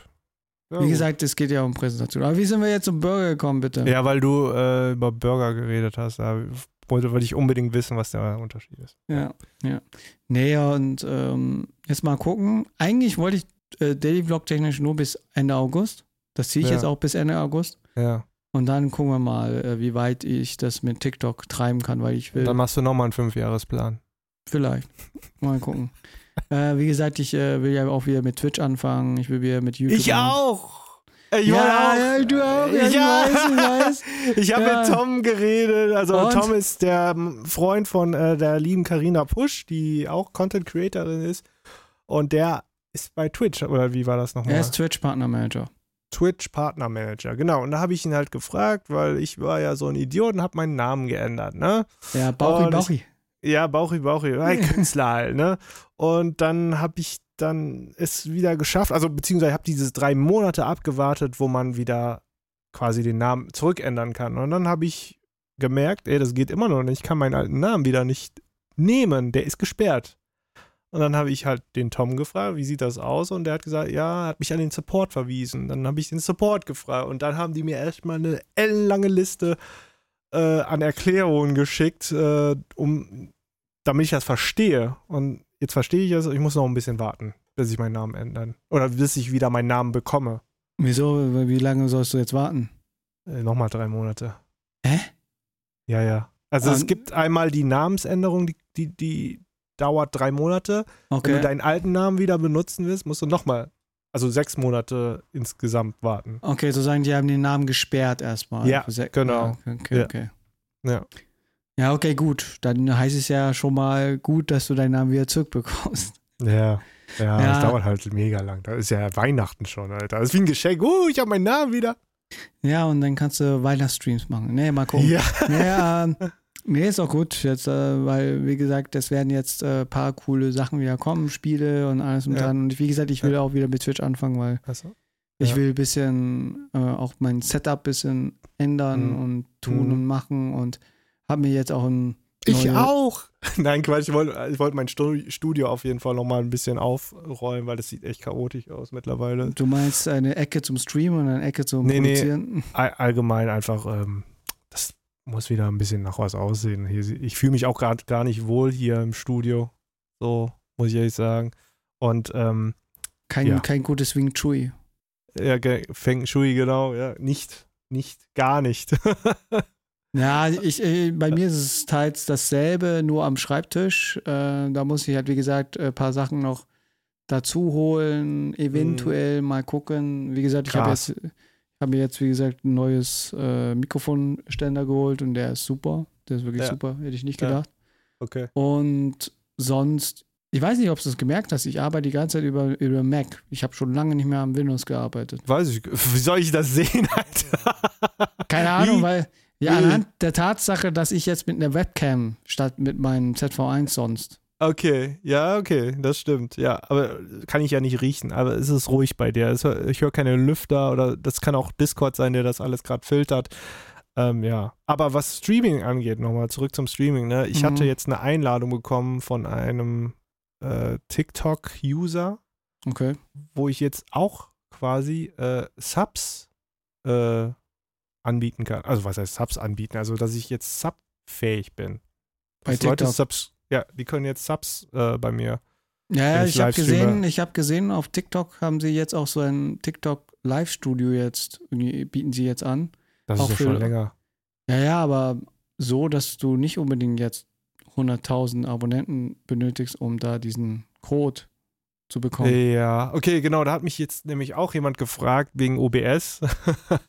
Ja, Wie gesagt, es geht ja um Präsentation. Aber wie sind wir jetzt zum Burger gekommen, bitte? Ja, weil du äh, über Burger geredet hast. Da wollte, wollte ich unbedingt wissen, was der Unterschied ist. Ja, ja. Nee, und ähm, jetzt mal gucken. Eigentlich wollte ich äh, Daily Vlog technisch nur bis Ende August. Das ziehe ich Ja. jetzt auch bis Ende August. Ja. Und dann gucken wir mal, äh, wie weit ich das mit TikTok treiben kann, weil ich will. Dann machst du nochmal einen Fünfjahresplan. Vielleicht. Mal gucken. äh, wie gesagt, ich äh, will ja auch wieder mit Twitch anfangen. Ich will wieder mit YouTube. Ich auch! Ich Ja, auch. ja, du auch. Ja, ich Ja. weiß, ich weiß. Ich habe Ja. mit Tom geredet. Also Und? Tom ist der ähm, Freund von äh, der lieben Karina Pusch, die auch Content Creatorin ist. Und der ist bei Twitch, oder wie war das nochmal? Er ist Twitch-Partner-Manager. Twitch Partner Manager. Genau. Und da habe ich ihn halt gefragt, weil ich war ja so ein Idiot und habe meinen Namen geändert, ne? Ja, Bauchi, Und ich- Bauchi. Ja, Bauchi, Bauchi, ein Künstler halt, ne? Und dann habe ich dann es wieder geschafft, also beziehungsweise habe diese drei Monate abgewartet, wo man wieder quasi den Namen zurückändern kann. Und dann habe ich gemerkt, ey, das geht immer noch nicht, ich kann meinen alten Namen wieder nicht nehmen, der ist gesperrt. Und dann habe ich halt den Tom gefragt, wie sieht das aus? Und der hat gesagt, ja, hat mich an den Support verwiesen. Dann habe ich den Support gefragt und dann haben die mir erstmal eine ellenlange Liste äh, an Erklärungen geschickt, äh, um, damit ich das verstehe. Und jetzt verstehe ich es, ich muss noch ein bisschen warten, bis ich meinen Namen ändern. Oder bis ich wieder meinen Namen bekomme. Wieso? Wie lange sollst du jetzt warten? Äh, Nochmal drei Monate. Hä? Ja, ja. Also es Ähm, gibt einmal die Namensänderung, die, die, die dauert drei Monate. Wenn Okay. du deinen alten Namen wieder benutzen willst, musst du nochmal, also sechs Monate insgesamt warten. Okay, so sagen die haben den Namen gesperrt erstmal. Ja, se- genau. Ja, okay, Ja. okay. Ja. Ja, okay, gut. Dann heißt es ja schon mal gut, dass du deinen Namen wieder zurückbekommst. Ja. Ja, Ja. das dauert halt mega lang. Da ist ja Weihnachten schon, Alter. Das ist wie ein Geschenk. Uh, ich habe meinen Namen wieder. Ja, und dann kannst du Weihnachtsstreams machen. Nee, mal gucken. Ja. Ja, nee, ist auch gut jetzt, äh, weil, wie gesagt, es werden jetzt ein äh, paar coole Sachen wieder kommen, Spiele und alles und Ja. dran. Und wie gesagt, ich will auch wieder mit Twitch anfangen, weil Achso. ich Ja. will ein bisschen äh, auch mein Setup ein bisschen ändern Mhm. und tun Mhm. und machen und habe mir jetzt auch ein Ich auch. Nein, Quatsch, ich wollte ich wollte mein Stu- Studio auf jeden Fall nochmal ein bisschen aufräumen, weil das sieht echt chaotisch aus mittlerweile. Du meinst eine Ecke zum Streamen und eine Ecke zum Nee, nee. Produzieren? All, allgemein einfach, ähm, muss wieder ein bisschen nach was aussehen. Hier, ich fühle mich auch gerade gar nicht wohl hier im Studio. So, muss ich ehrlich sagen. Und ähm, Kein, Ja. kein gutes Wing Chui. ja, Feng Shui, genau, ja, nicht, nicht, gar nicht. Ja, ich, äh, bei mir ist es teils dasselbe, nur am Schreibtisch. Äh, da muss ich halt, wie gesagt, ein paar Sachen noch dazu holen, eventuell mhm. mal gucken. Wie gesagt, ich habe jetzt, hab mir jetzt, wie gesagt, ein neues äh, Mikrofonständer geholt und der ist super. Der ist wirklich ja. super, hätte ich nicht gedacht. Ja. Okay. Und sonst, ich weiß nicht, ob du es gemerkt hast, ich arbeite die ganze Zeit über, über Mac. Ich habe schon lange nicht mehr am Windows gearbeitet. Weiß ich, wie soll ich das sehen, Alter? Keine Ahnung, weil ja, anhand der Tatsache, dass ich jetzt mit einer Webcam statt mit meinem ZV1 sonst. Okay, ja, okay, das stimmt. Ja, aber kann ich ja nicht riechen. Aber es ist ruhig bei dir. Ich höre keine Lüfter oder das kann auch Discord sein, der das alles gerade filtert. Ähm, ja, aber was Streaming angeht, nochmal zurück zum Streaming. Ne? Ich mhm. hatte jetzt eine Einladung bekommen von einem äh, TikTok-User, okay. wo ich jetzt auch quasi äh, Subs äh, anbieten kann. Also was heißt Subs anbieten? Also dass ich jetzt subfähig bin. Bei dass TikTok. Leute Subs, ja, die können jetzt Subs äh, bei mir. Ja, ja ich, ich habe gesehen, ich habe gesehen, auf TikTok haben sie jetzt auch so ein TikTok Live-Studio jetzt, bieten sie jetzt an. Das auch ist ja schon länger. Ja, ja, aber so, dass du nicht unbedingt jetzt 100.000 Abonnenten benötigst, um da diesen Code zu bekommen. Ja, okay, genau. Da hat mich jetzt nämlich auch jemand gefragt wegen OBS. also,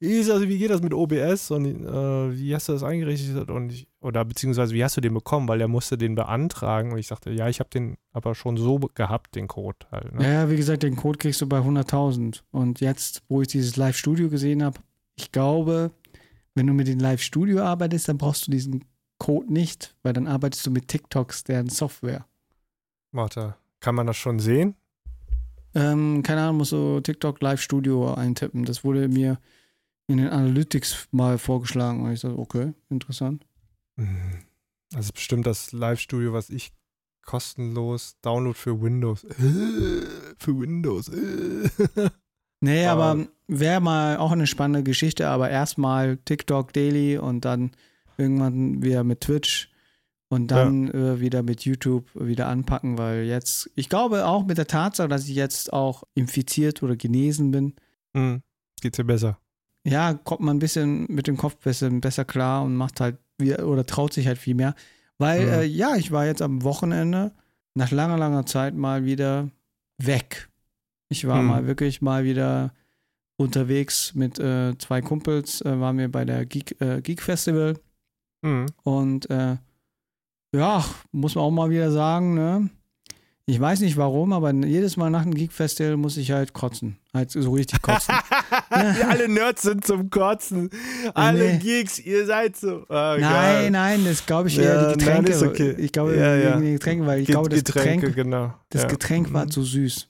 wie geht das mit OBS und äh, wie hast du das eingerichtet und ich, oder beziehungsweise wie hast du den bekommen, weil er musste den beantragen und ich sagte, ja, ich habe den aber schon so gehabt, den Code halt. Ne? Ja, wie gesagt, den Code kriegst du bei 100.000 und jetzt, wo ich dieses Live-Studio gesehen habe, ich glaube, wenn du mit dem Live-Studio arbeitest, dann brauchst du diesen Code nicht, weil dann arbeitest du mit TikToks, deren Software. Warte, kann man das schon sehen? Ähm, keine Ahnung, muss so TikTok Live Studio eintippen. Das wurde mir in den Analytics mal vorgeschlagen und ich dachte, okay, interessant. Das ist bestimmt das Live Studio, was ich kostenlos Download für Windows. für Windows. nee, aber wäre mal auch eine spannende Geschichte, aber erstmal TikTok Daily und dann irgendwann wieder mit Twitch und dann ja. äh, wieder mit YouTube wieder anpacken, weil jetzt, ich glaube auch mit der Tatsache, dass ich jetzt auch infiziert oder genesen bin, mhm. geht's dir besser. Ja, kommt man ein bisschen mit dem Kopf besser, besser klar und macht halt wieder oder traut sich halt viel mehr. Weil, mhm. äh, ja, ich war jetzt am Wochenende nach langer, langer Zeit mal wieder weg. Ich war mhm. mal wirklich mal wieder unterwegs mit äh, zwei Kumpels, äh, waren wir bei der Geek, äh, Geek Festival. Mhm. Und äh, ja, muss man auch mal wieder sagen, ne? Ich weiß nicht warum, aber jedes Mal nach einem Geek-Festival muss ich halt kotzen. Halt so richtig kotzen. Alle Nerds sind zum Kotzen. Alle nee. Geeks, ihr seid so. Oh, nein, geil. nein, das glaube ich eher ja, die Getränke. Nein, okay. Ich glaube ja, ja. wegen den Getränken, weil ich Get glaube, das Getränke, Getränk, genau. das Getränk war mhm. zu süß.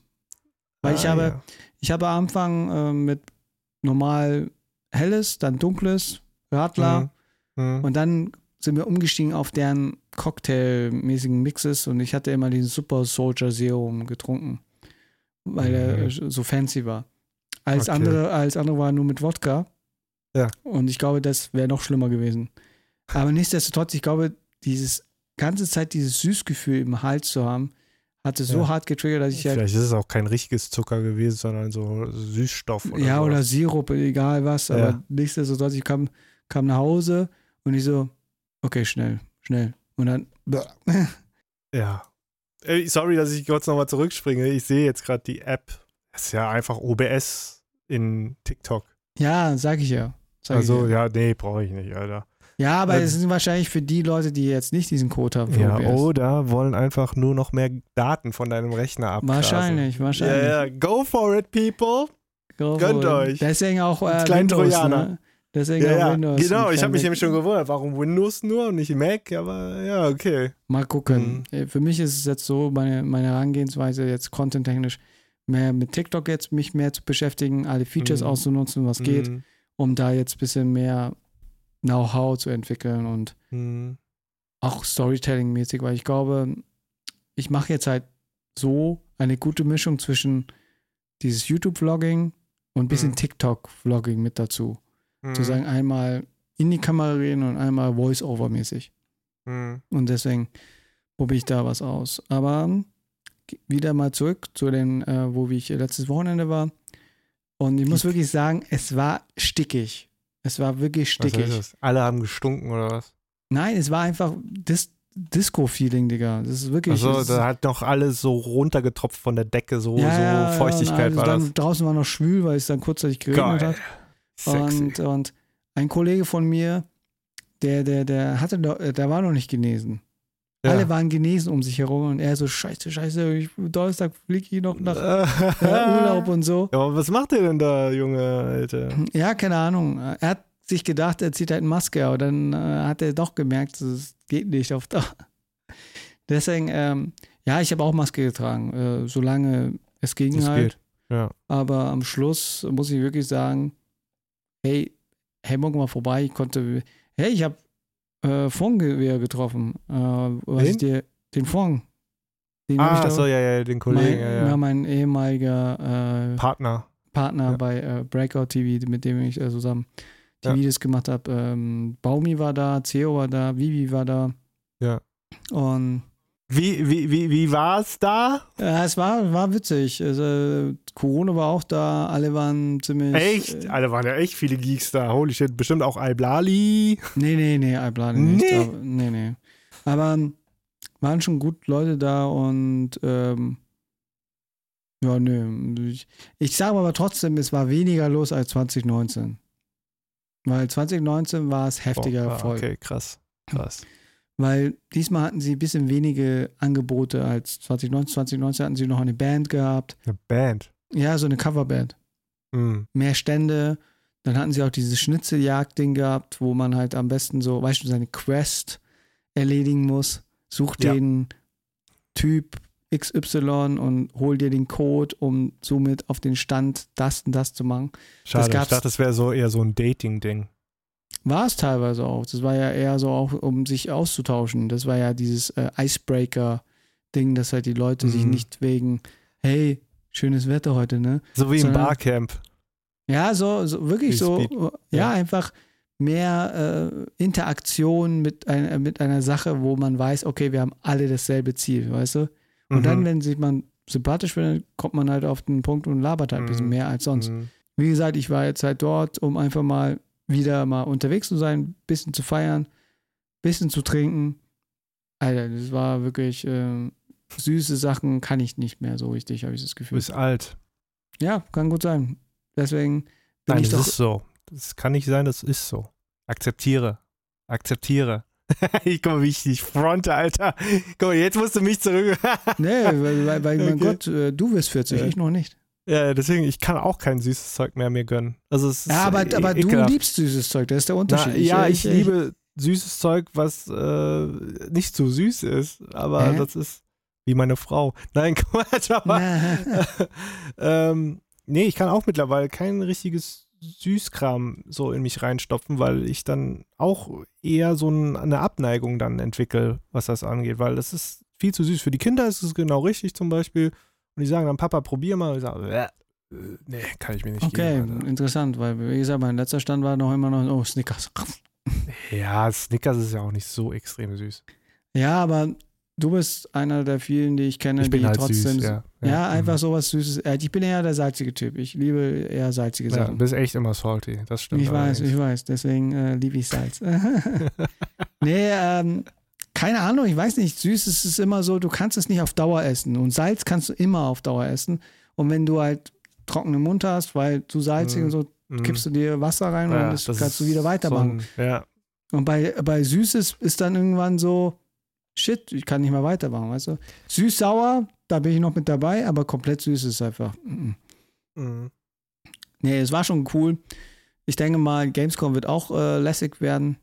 Weil ah, ich habe, ich habe am Anfang äh, mit normal helles, dann dunkles, Radler mhm. Mhm. und dann sind wir umgestiegen auf deren Cocktailmäßigen Mixes und ich hatte immer diesen Super Soldier Serum getrunken, weil mhm. er so fancy war. Als, okay. andere, als andere war nur mit Wodka. Ja. Und ich glaube, das wäre noch schlimmer gewesen. Aber nichtsdestotrotz, ich glaube, dieses ganze Zeit dieses Süßgefühl im Hals zu haben, hatte so ja. hart getriggert, dass ich halt. Vielleicht ist es auch kein richtiges Zucker gewesen, sondern so Süßstoff oder Ja, sowas. oder Sirup, egal was. Aber ja. nichtsdestotrotz, ich kam, kam nach Hause und ich so, okay, schnell, schnell. Und dann. Ja. Sorry, dass ich kurz nochmal zurückspringe. Ich sehe jetzt gerade die App. Das ist ja einfach OBS in TikTok. Ja, sag ich ja. Sag also, ich ja. ja, nee, brauche ich nicht, Alter. Ja, aber es sind wahrscheinlich für die Leute, die jetzt nicht diesen Code haben. Ja, OBS. oder wollen einfach nur noch mehr Daten von deinem Rechner ab. Wahrscheinlich, wahrscheinlich. Ja, ja, go for it, people. Go Gönnt euch. Deswegen auch äh, Windows, Trojaner. Ne? Deswegen ja. Windows. Genau, ich habe mich nämlich schon gewundert, warum Windows nur und nicht Mac, aber ja, okay. Mal gucken. Mhm. Für mich ist es jetzt so, meine, meine Herangehensweise jetzt content-technisch mehr mit TikTok jetzt mich mehr zu beschäftigen, alle Features mhm. auszunutzen, was geht, mhm. um da jetzt ein bisschen mehr Know-how zu entwickeln und mhm. auch Storytelling-mäßig, weil ich glaube, ich mache jetzt halt so eine gute Mischung zwischen dieses YouTube-Vlogging und ein bisschen mhm. TikTok-Vlogging mit dazu. Mhm. Zu sagen, einmal in die Kamera reden und einmal Voice-Over-mäßig. Mhm. Und deswegen probiere ich da was aus. Aber wieder mal zurück zu den, äh, wo ich letztes Wochenende war. Und ich muss wirklich sagen, es war stickig. Es war wirklich stickig. Alle haben gestunken oder was? Nein, es war einfach, das, Disco-Feeling, Digga. Das ist wirklich. Also, da hat noch alles so runtergetropft von der Decke, so, ja, so Feuchtigkeit ja, war dann das. Draußen war noch schwül, weil es dann kurzzeitig geregnet Geil. hat. Sexy. Und, und ein Kollege von mir, der, der, der hatte der war noch nicht genesen. Ja. Alle waren genesen um sich herum und er so, scheiße, scheiße, ich, Donnerstag fliege ich noch nach äh, Urlaub und so. Ja, aber was macht der denn da, Junge, Alter? Ja, keine Ahnung. Er hat sich gedacht, er zieht halt eine Maske, aber dann äh, hat er doch gemerkt, es geht nicht auf Dauer. Deswegen, ähm, ja, ich habe auch Maske getragen, äh, solange es ging Das halt. geht. Ja. Aber am Schluss muss ich wirklich sagen, hey, hey, morgen mal vorbei, ich konnte, hey, ich habe äh, Fondgewehr getroffen. Äh, was Wen? ich dir, den Fond. Den Ah, da- so, ja, ja, den Kollegen, mein, ja, ja. mein ehemaliger äh, Partner. Partner Ja. bei äh, Breakout TV, mit dem ich äh, zusammen die Ja. Videos gemacht habe. Ähm, Baumi war da, Theo war da, Vivi war da. Ja. Und Wie, wie, wie, wie war es da? ja, es war, war witzig. Also, Corona war auch da, alle waren ziemlich. Echt? Äh, Alter, waren ja echt viele Geeks da. Holy shit. Bestimmt auch Alblali. nee, nee, nee, Alblade nicht. Nee? Aber, nee, nee. Aber ähm, waren schon gut Leute da und ähm, ja, nö. Ich, ich sage aber trotzdem, es war weniger los als 2019. Weil 2019 war es heftiger Boah, ah, voll. Okay, krass. Krass. Weil diesmal hatten sie ein bisschen wenige Angebote als 2019. 2019 hatten sie noch eine Band gehabt. Eine Band. Ja, so eine Coverband. Hm. Mehr Stände. Dann hatten sie auch dieses Schnitzeljagd-Ding gehabt, wo man halt am besten so, weißt du, seine Quest erledigen muss. Such Ja. den Typ XY und hol dir den Code, um somit auf den Stand das und das zu machen. Schade. Ich gab's- dachte, das wäre so eher so ein Dating-Ding. War es teilweise auch. Das war ja eher so auch, um sich auszutauschen. Das war ja dieses äh, Icebreaker-Ding, dass halt die Leute sich Mhm. nicht wegen, hey, schönes Wetter heute, ne? So wie im Sondern- Barcamp. Ja, so, so wirklich Wie so, Speed. ja, einfach mehr äh, Interaktion mit, ein, mit einer Sache, wo man weiß, okay, wir haben alle dasselbe Ziel, weißt du? Und Mhm. dann, wenn sich man sympathisch findet, kommt man halt auf den Punkt und labert halt ein bisschen Mhm. mehr als sonst. Mhm. Wie gesagt, ich war jetzt halt dort, um einfach mal wieder mal unterwegs zu sein, bisschen zu feiern, bisschen zu trinken. Alter, das war wirklich äh, süße Sachen, kann ich nicht mehr so richtig, habe ich das Du Gefühl. bist alt. Ja, kann gut sein. Deswegen bin Nein, ich das doch. ist so. Das kann nicht sein, das ist so. Akzeptiere. Akzeptiere. ich guck mal, wie ich dich fronte, Alter. Guck mal, jetzt musst du mich zurück. nee, weil, weil, weil mein Okay. Gott, äh, du wirst 40, Ja. ich noch nicht. Ja, deswegen, ich kann auch kein süßes Zeug mehr mir gönnen. Also es ist Ja, aber, e- aber du liebst süßes Zeug, das ist der Unterschied. Na, ja, ich, liebe süßes Zeug, was äh, nicht so süß ist, aber Hä? das ist wie meine Frau. Nein, Quatsch, aber ähm, nee, ich kann auch mittlerweile kein richtiges Süßkram so in mich reinstopfen, weil ich dann auch eher so ein, eine Abneigung dann entwickle, was das angeht, weil das ist viel zu süß. Für die Kinder ist es genau richtig zum Beispiel. Und die sagen dann, Papa, probier mal. Und ich sage, äh, nee, kann ich mir nicht okay, geben. Alter. interessant, weil, wie gesagt, mein letzter Stand war noch immer noch, oh, Snickers. Ja, Snickers ist ja auch nicht so extrem süß. Ja, aber du bist einer der vielen, die ich kenne, Ich bin die halt trotzdem. süß, ja. Ja, einfach mhm. sowas Süßes. Äh, Ich bin eher der salzige Typ. Ich liebe eher salzige Ja, du Sachen. bist echt immer salty, das stimmt. ich weiß, allerdings. ich weiß. Deswegen äh, liebe ich Salz. nee, ähm, keine Ahnung, ich weiß nicht. Süß ist es immer so, du kannst es nicht auf Dauer essen. Und Salz kannst du immer auf Dauer essen. Und wenn du halt trockenen Mund hast, weil zu salzig Mhm. und so, Mhm. kippst du dir Wasser rein Ja, und das, das kannst du wieder weitermachen. So ein, ja, Und bei, bei Süßes ist dann irgendwann so, shit, ich kann nicht mehr weitermachen, weißt du? Süß-sauer, da bin ich noch mit dabei, aber komplett süß ist einfach. mm, mm. mhm. Nee, es war schon cool. Ich denke mal, Gamescom wird auch äh, lässig werden.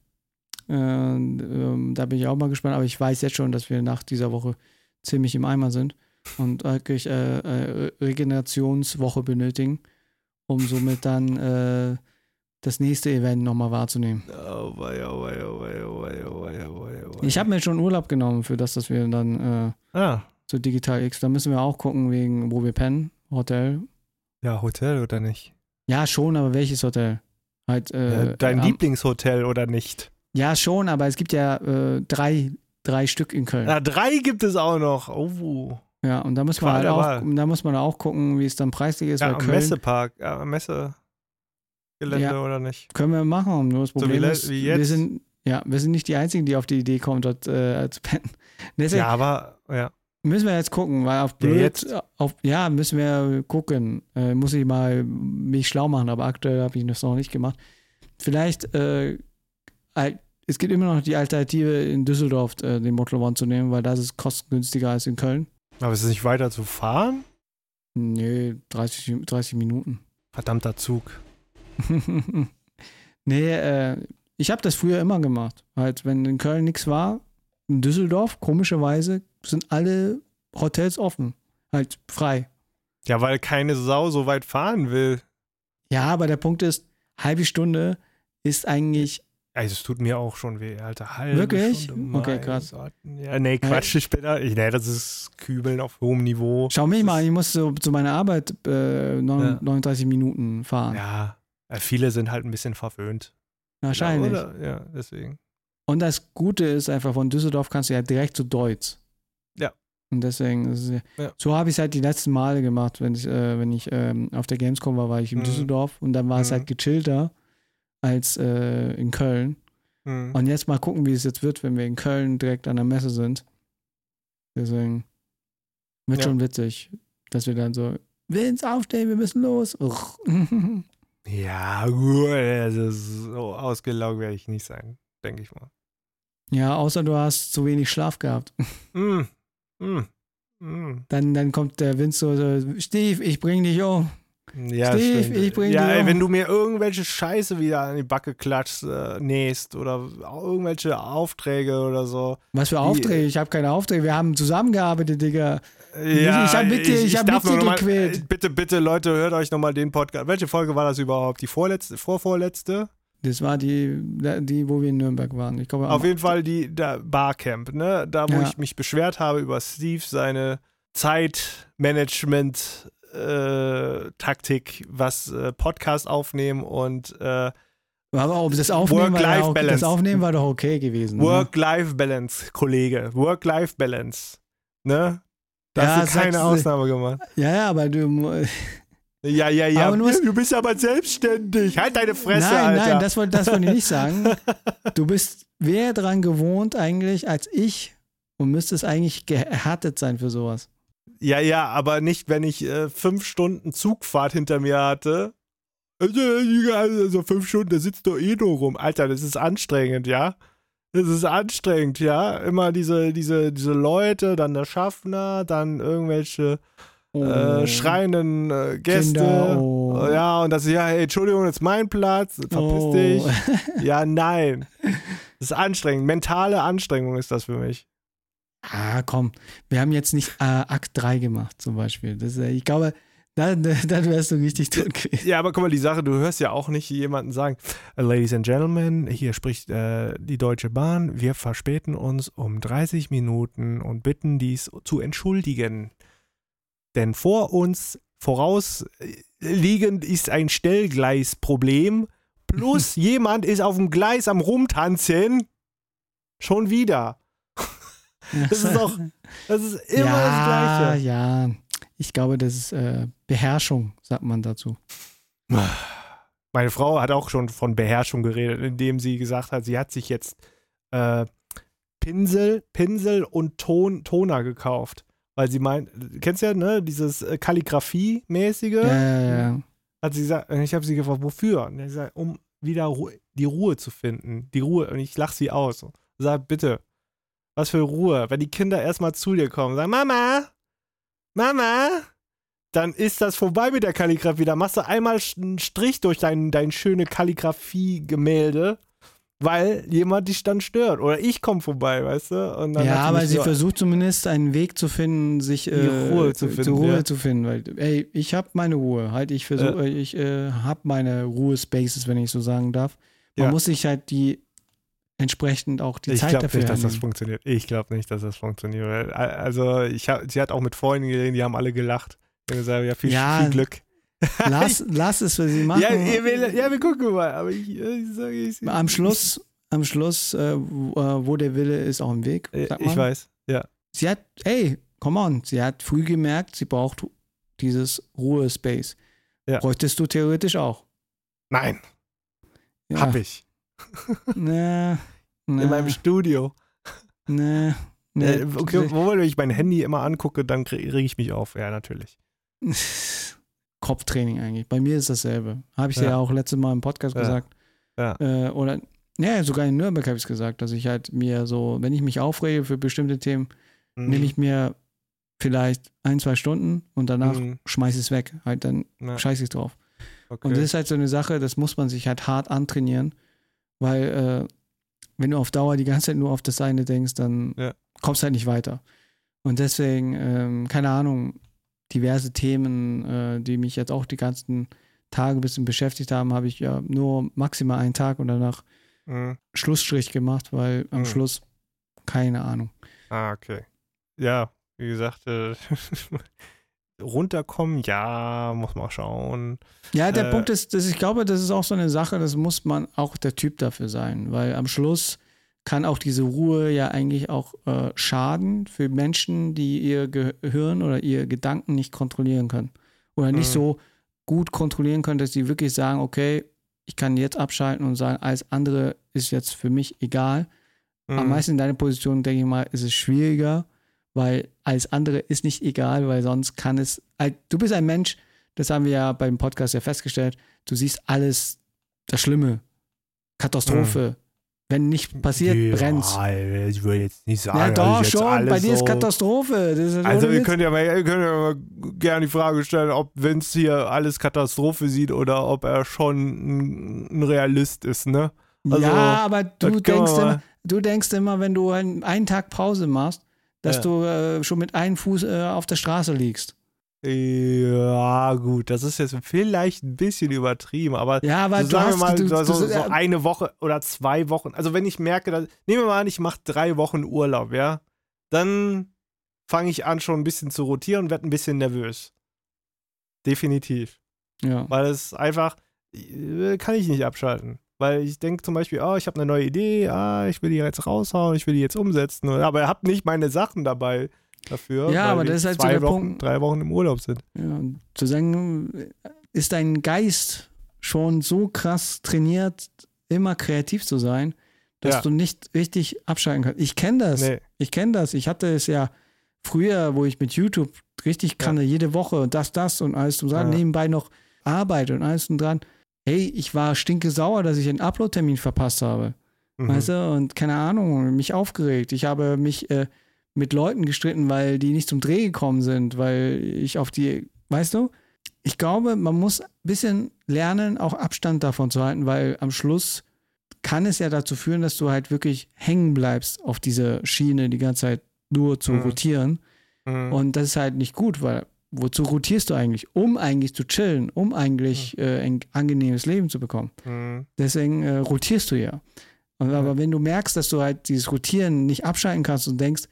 Äh, ähm, da bin ich auch mal gespannt, aber ich weiß jetzt schon, dass wir nach dieser Woche ziemlich im Eimer sind und wirklich äh, äh, Regenerationswoche benötigen, um somit dann äh, das nächste Event nochmal wahrzunehmen. Ich habe mir schon Urlaub genommen für das, dass wir dann äh, Ah, zu Digital X, da müssen wir auch gucken, wegen wo wir pennen, Hotel. ja, Hotel oder nicht? Ja, schon, aber welches Hotel? Halt, äh, Ja, Dein Lieblingshotel oder nicht? Ja, schon, aber es gibt ja äh, drei, drei Stück in Köln. Ja, drei gibt es auch noch. Oh. Ja, und da muss man halt auch, da muss man auch gucken, wie es dann preislich ist, Ja, am Köln Messepark, ja, am Messegelände Ja. oder nicht? können wir machen. Nur das wie Problem le- ist, wie wir jetzt? sind, Ja, wir sind nicht die Einzigen, die auf die Idee kommen, dort äh, zu pennen. Deswegen ja, aber, ja. Müssen wir jetzt gucken, weil auf blöd, ja, auf, ja müssen wir gucken. Äh, muss ich mal mich schlau machen, aber aktuell habe ich das noch nicht gemacht. Vielleicht, äh, es gibt immer noch die Alternative in Düsseldorf, äh, den Model One zu nehmen, weil das ist kostengünstiger als in Köln. Aber ist es nicht weiter zu fahren? Nee, 30, 30 Minuten. Verdammter Zug. nee, äh, ich habe das früher immer gemacht. Halt, wenn in Köln nichts war, in Düsseldorf, komischerweise, sind alle Hotels offen. Halt frei. Ja, weil keine Sau so weit fahren will. Ja, aber der Punkt ist, halbe Stunde ist eigentlich. Also es tut mir auch schon weh, Alter. Halbe Wirklich? Stunde, okay, krass. Ja, nee, Quatsch, ich bin da. Ich, nee, das ist Kübeln auf hohem Niveau. Schau mich mal, ich muss so zu meiner Arbeit äh, 39 ja. Minuten fahren. Ja, viele sind halt ein bisschen verwöhnt. Wahrscheinlich. Ja, oder? ja, deswegen. Und das Gute ist einfach, von Düsseldorf kannst du ja direkt zu Deutz. Ja. Und deswegen, ist, ja. so habe ich es halt die letzten Male gemacht, wenn ich, äh, wenn ich ähm, auf der Gamescom war, war ich in mhm. Düsseldorf und dann war mhm. es halt gechillter als äh, in Köln. Mhm. Und jetzt mal gucken, wie es jetzt wird, wenn wir in Köln direkt an der Messe sind. Deswegen wird ja. schon witzig, dass wir dann so, Willens aufstehen, wir müssen los. ja, gut, also so ausgelaugt werde ich nicht sein, denke ich mal. Ja, außer du hast zu wenig Schlaf gehabt. Mm. Mm. Mm. Dann, dann kommt der Wind so, so Steve, ich bring dich um. Ja, Steve, stimmt. ich bring ja, um. wenn du mir irgendwelche Scheiße wieder an die Backe klatschst, äh, nähst oder irgendwelche Aufträge oder so. Was für Aufträge? Die, ich habe keine Aufträge. Wir haben zusammengearbeitet, Digga. Ja, ich habe mit dir, ich, ich hab mit dir gequält. Mal, bitte, bitte, Leute, hört euch nochmal den Podcast. Welche Folge war das überhaupt? Die vorletzte, vorvorletzte? Das war die, die, wo wir in Nürnberg waren. Ich glaube, Auf jeden Fall die der Barcamp, ne? Da, wo ja. ich mich beschwert habe über Steve, seine Zeitmanagement äh, Taktik, was äh, Podcast aufnehmen und äh, aber ob das Aufnehmen, war auch, das Aufnehmen war doch okay gewesen. Ne? Work-Life-Balance, Kollege. Work-Life-Balance. Ne? Da ja, hast du keine Ausnahme gemacht. Ja, ja, aber du. Ja, ja, ja. du bist aber selbstständig. Halt deine Fresse, nein, Alter. Nein, das wollte das wollt ich nicht sagen. Du bist mehr dran gewohnt eigentlich als ich und müsstest eigentlich gehärtet sein für sowas. Ja, ja, aber nicht, wenn ich äh, fünf Stunden Zugfahrt hinter mir hatte. Also, also fünf Stunden, da sitzt du eh nur rum. Alter, das ist anstrengend, ja. Das ist anstrengend, ja. Immer diese, diese, diese Leute, dann der Schaffner, dann irgendwelche äh, oh. äh, schreienden äh, Gäste. Kinder, oh. Ja, und das ist ja, hey, Entschuldigung, das ist mein Platz, verpiss oh. dich. Ja, nein. Das ist anstrengend. Mentale Anstrengung ist das für mich. Ah, komm. Wir haben jetzt nicht äh, Akt 3 gemacht, zum Beispiel. Das, äh, ich glaube, dann, dann wärst du richtig tot gewesen. Ja, aber guck mal, die Sache, du hörst ja auch nicht jemanden sagen, Ladies and Gentlemen, hier spricht äh, die Deutsche Bahn, wir verspäten uns um 30 Minuten und bitten dies zu entschuldigen. Denn vor uns vorausliegend ist ein Stellgleisproblem, plus jemand ist auf dem Gleis am Rumtanzen. Schon wieder. Das ist doch, das ist immer ja, das Gleiche. Ja, ich glaube, das ist äh, Beherrschung, sagt man dazu. Meine Frau hat auch schon von Beherrschung geredet, indem sie gesagt hat, sie hat sich jetzt äh, Pinsel, Pinsel und Ton, Toner gekauft. Weil sie meint, kennst du ja, ne, dieses äh, Kalligrafie-mäßige? Ja, ja, ja. Hat sie gesagt, ich habe sie gefragt, wofür? Und ich gesagt, um wieder Ru die Ruhe zu finden. Die Ruhe. Und ich lache sie aus. Sag, bitte, was für Ruhe. Wenn die Kinder erstmal zu dir kommen, sagen, Mama, Mama, dann ist das vorbei mit der Kalligrafie. Da machst du einmal einen Strich durch dein, dein schöne Kalligrafie-Gemälde, weil jemand dich dann stört. Oder ich komme vorbei, weißt du? ja, aber sie so versucht zumindest einen Weg zu finden, sich äh, Ruhe zu finden. Ruhe ja. zu finden. Weil, ey, ich habe meine Ruhe. Halt, ich versuche, äh. ich äh, habe meine Ruhe-Spaces, wenn ich so sagen darf. Man ja. muss sich halt die entsprechend auch die ich Zeit dafür nicht, dass das funktioniert. Ich glaube nicht, dass das funktioniert. Also ich hab, sie hat auch mit Freunden geredet, die haben alle gelacht. Ich gesagt, ja, viel, ja, viel Glück. Lass, lass es für sie machen. Ja, wir, ja, wir gucken mal. Aber ich, ich sage, ich, am Schluss, am Schluss, äh, wo der Wille ist, auch im Weg. Äh, ich weiß, ja. Sie hat, ey, come on, sie hat früh gemerkt, sie braucht dieses Ruhe-Space. Ja. Bräuchtest du theoretisch auch. Nein. Ja. Hab ich. Na, Nee. In meinem Studio. Nee. nee. Äh, okay, wo, wenn ich mein Handy immer angucke, dann rege ich mich auf. Ja, natürlich. Kopftraining eigentlich. Bei mir ist dasselbe. Habe ich ja. ja auch letztes Mal im Podcast ja. gesagt. Ja. Äh, oder, ja, sogar in Nürnberg habe ich es gesagt, dass ich halt mir so, wenn ich mich aufrege für bestimmte Themen, mhm. nehme ich mir vielleicht ein, zwei Stunden und danach mhm. schmeiße ich es weg. Halt, dann ja. scheiße ich drauf. Okay. Und das ist halt so eine Sache, das muss man sich halt hart antrainieren, weil äh, wenn du auf Dauer die ganze Zeit nur auf das eine denkst, dann ja. kommst du halt nicht weiter. Und deswegen, ähm, keine Ahnung, diverse Themen, äh, die mich jetzt auch die ganzen Tage ein bisschen beschäftigt haben, habe ich ja nur maximal einen Tag und danach mhm. Schlussstrich gemacht, weil am mhm. Schluss keine Ahnung. Ah, okay. Ja, wie gesagt, äh, runterkommen, ja, muss man schauen. Ja, der äh, Punkt ist, dass ich glaube, das ist auch so eine Sache, das muss man auch der Typ dafür sein, weil am Schluss kann auch diese Ruhe ja eigentlich auch äh, schaden für Menschen, die ihr Gehirn oder ihr Gedanken nicht kontrollieren können. Oder nicht mhm. so gut kontrollieren können, dass sie wirklich sagen, okay, ich kann jetzt abschalten und sagen, alles andere ist jetzt für mich egal. Mhm. Am meisten in deiner Position, denke ich mal, ist es schwieriger, weil alles andere ist nicht egal, weil sonst kann es. Du bist ein Mensch, das haben wir ja beim Podcast ja festgestellt, du siehst alles, das Schlimme, Katastrophe, mhm. Wenn nicht passiert, ja, brennt's. Ich würde jetzt nicht sagen. Ja, doch, schon. Bei dir ist Katastrophe. Ist also, ihr könnt, ja mal, ihr könnt ja mal gerne die Frage stellen, ob Vince hier alles Katastrophe sieht oder ob er schon ein Realist ist, ne? Also, ja, aber du denkst, immer, du denkst immer, wenn du einen, einen Tag Pause machst, dass ja. du äh, schon mit einem Fuß äh, auf der Straße liegst. Ja, gut, das ist jetzt vielleicht ein bisschen übertrieben, aber, ja, aber so sagen wir mal, du, so, so, so, eine Woche oder zwei Wochen. Also wenn ich merke, dass, nehmen wir mal an, ich mache drei Wochen Urlaub, ja, dann fange ich an, schon ein bisschen zu rotieren und werde ein bisschen nervös. Definitiv. Ja. Weil es einfach, äh, kann ich nicht abschalten. Weil ich denke zum Beispiel, oh, ich habe eine neue Idee, ah, ich will die jetzt raushauen, ich will die jetzt umsetzen. Aber ihr habt nicht meine Sachen dabei dafür. Ja, aber das ist halt zwei so der Wochen, Punkt. drei Wochen im Urlaub sind. Ja, zu sagen, ist dein Geist schon so krass trainiert, immer kreativ zu sein, dass ja. du nicht richtig abschalten kannst. Ich kenne das. Nee. Ich kenne das. Ich hatte es ja früher, wo ich mit YouTube richtig kannte, ja. jede Woche und das, das und alles zu sagen, ja. nebenbei noch Arbeit und alles und dran. Hey, ich war stinke sauer, dass ich einen Upload-Termin verpasst habe. Mhm. Weißt du, und keine Ahnung, mich aufgeregt. Ich habe mich äh, mit Leuten gestritten, weil die nicht zum Dreh gekommen sind, weil ich auf die, weißt du? Ich glaube, man muss ein bisschen lernen, auch Abstand davon zu halten, weil am Schluss kann es ja dazu führen, dass du halt wirklich hängen bleibst auf dieser Schiene die ganze Zeit nur zu mhm. rotieren. Mhm. Und das ist halt nicht gut, weil wozu rotierst du eigentlich? Um eigentlich zu chillen, um eigentlich mhm. äh, ein angenehmes Leben zu bekommen. Mhm. Deswegen äh, rotierst du ja. Und, aber wenn du merkst, dass du halt dieses Rotieren nicht abschalten kannst und denkst,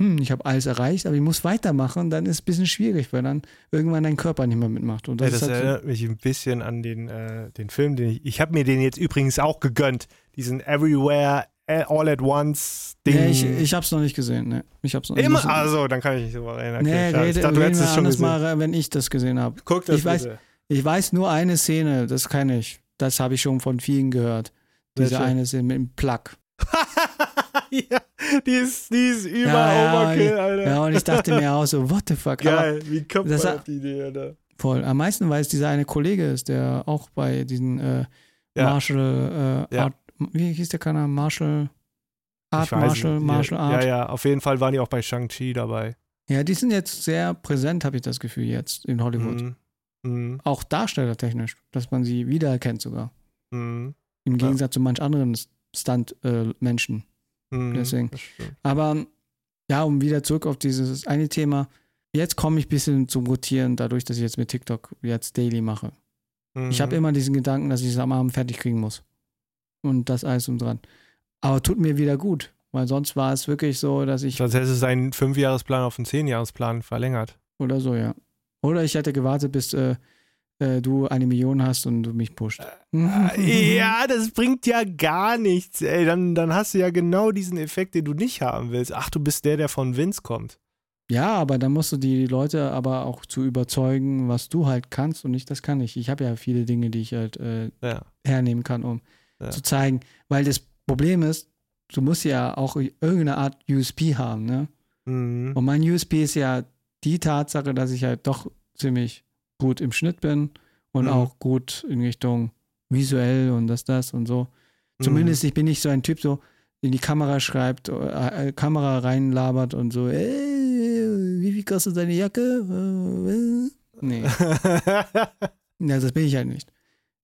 hm, ich habe alles erreicht, aber ich muss weitermachen, dann ist es ein bisschen schwierig, weil dann irgendwann dein Körper nicht mehr mitmacht. Und das, ja, das halt erinnert so mich ein bisschen an den, äh, den Film, den ich, ich habe mir den jetzt übrigens auch gegönnt, diesen Everywhere All at Once Ding. Nee, ich, ich habe es noch nicht gesehen. Nee, ich hab's noch Immer, nicht also dann kann ich nicht so erinnern. Okay, nee, rede, ich dachte, du hättest es schon gesehen. mal, wenn ich das gesehen habe. Guck das ich weiß, ich weiß nur eine Szene, das kann ich. Das habe ich schon von vielen gehört. Diese Welche? eine Szene mit dem Plug. ja, die ist, die ist über ja, Overkill, ja, Alter. Ja, und ich dachte mir auch so, what the fuck. Geil, wie kommt man auf die Idee, Alter? Voll. Am meisten, weil es dieser eine Kollege ist, der auch bei diesen äh, ja. Martial äh, Art, wie hieß der Kanal? Martial Art Martial, Martial Art. Ja, ja, auf jeden Fall waren die auch bei Shang-Chi dabei. Ja, die sind jetzt sehr präsent, habe ich das Gefühl, jetzt in Hollywood. Mhm. Mhm. Auch darstellertechnisch, dass man sie wiedererkennt sogar. Mhm. Im Gegensatz ja. zu manch anderen Stunt-Menschen. Äh, mhm, Deswegen. Aber ja, um wieder zurück auf dieses eine Thema. Jetzt komme ich ein bisschen zum Rotieren, dadurch, dass ich jetzt mit TikTok jetzt daily mache. Mhm. Ich habe immer diesen Gedanken, dass ich es am Abend fertig kriegen muss. Und das alles um dran. Aber tut mir wieder gut, weil sonst war es wirklich so, dass ich. Sonst hättest du seinen Fünfjahresplan auf einen Zehnjahresplan verlängert. Oder so, ja. Oder ich hätte gewartet, bis äh, äh, du eine Million hast und du mich pusht. Äh, ja, das bringt ja gar nichts, ey. Dann, dann hast du ja genau diesen Effekt, den du nicht haben willst. Ach, du bist der, der von Vince kommt. Ja, aber dann musst du die Leute aber auch zu überzeugen, was du halt kannst und nicht das kann ich. Ich habe ja viele Dinge, die ich halt äh, ja. hernehmen kann, um ja. zu zeigen. Weil das Problem ist, du musst ja auch irgendeine Art USP haben, ne? Mhm. Und mein USP ist ja die Tatsache, dass ich halt doch ziemlich gut im Schnitt bin und Mhm. auch gut in Richtung visuell und das, das und so. Zumindest ich bin nicht so ein Typ, so in die Kamera schreibt, äh, äh, Kamera reinlabert und so, ey, wie viel kostet deine Jacke? Äh, äh. Nee, ja, das bin ich halt nicht.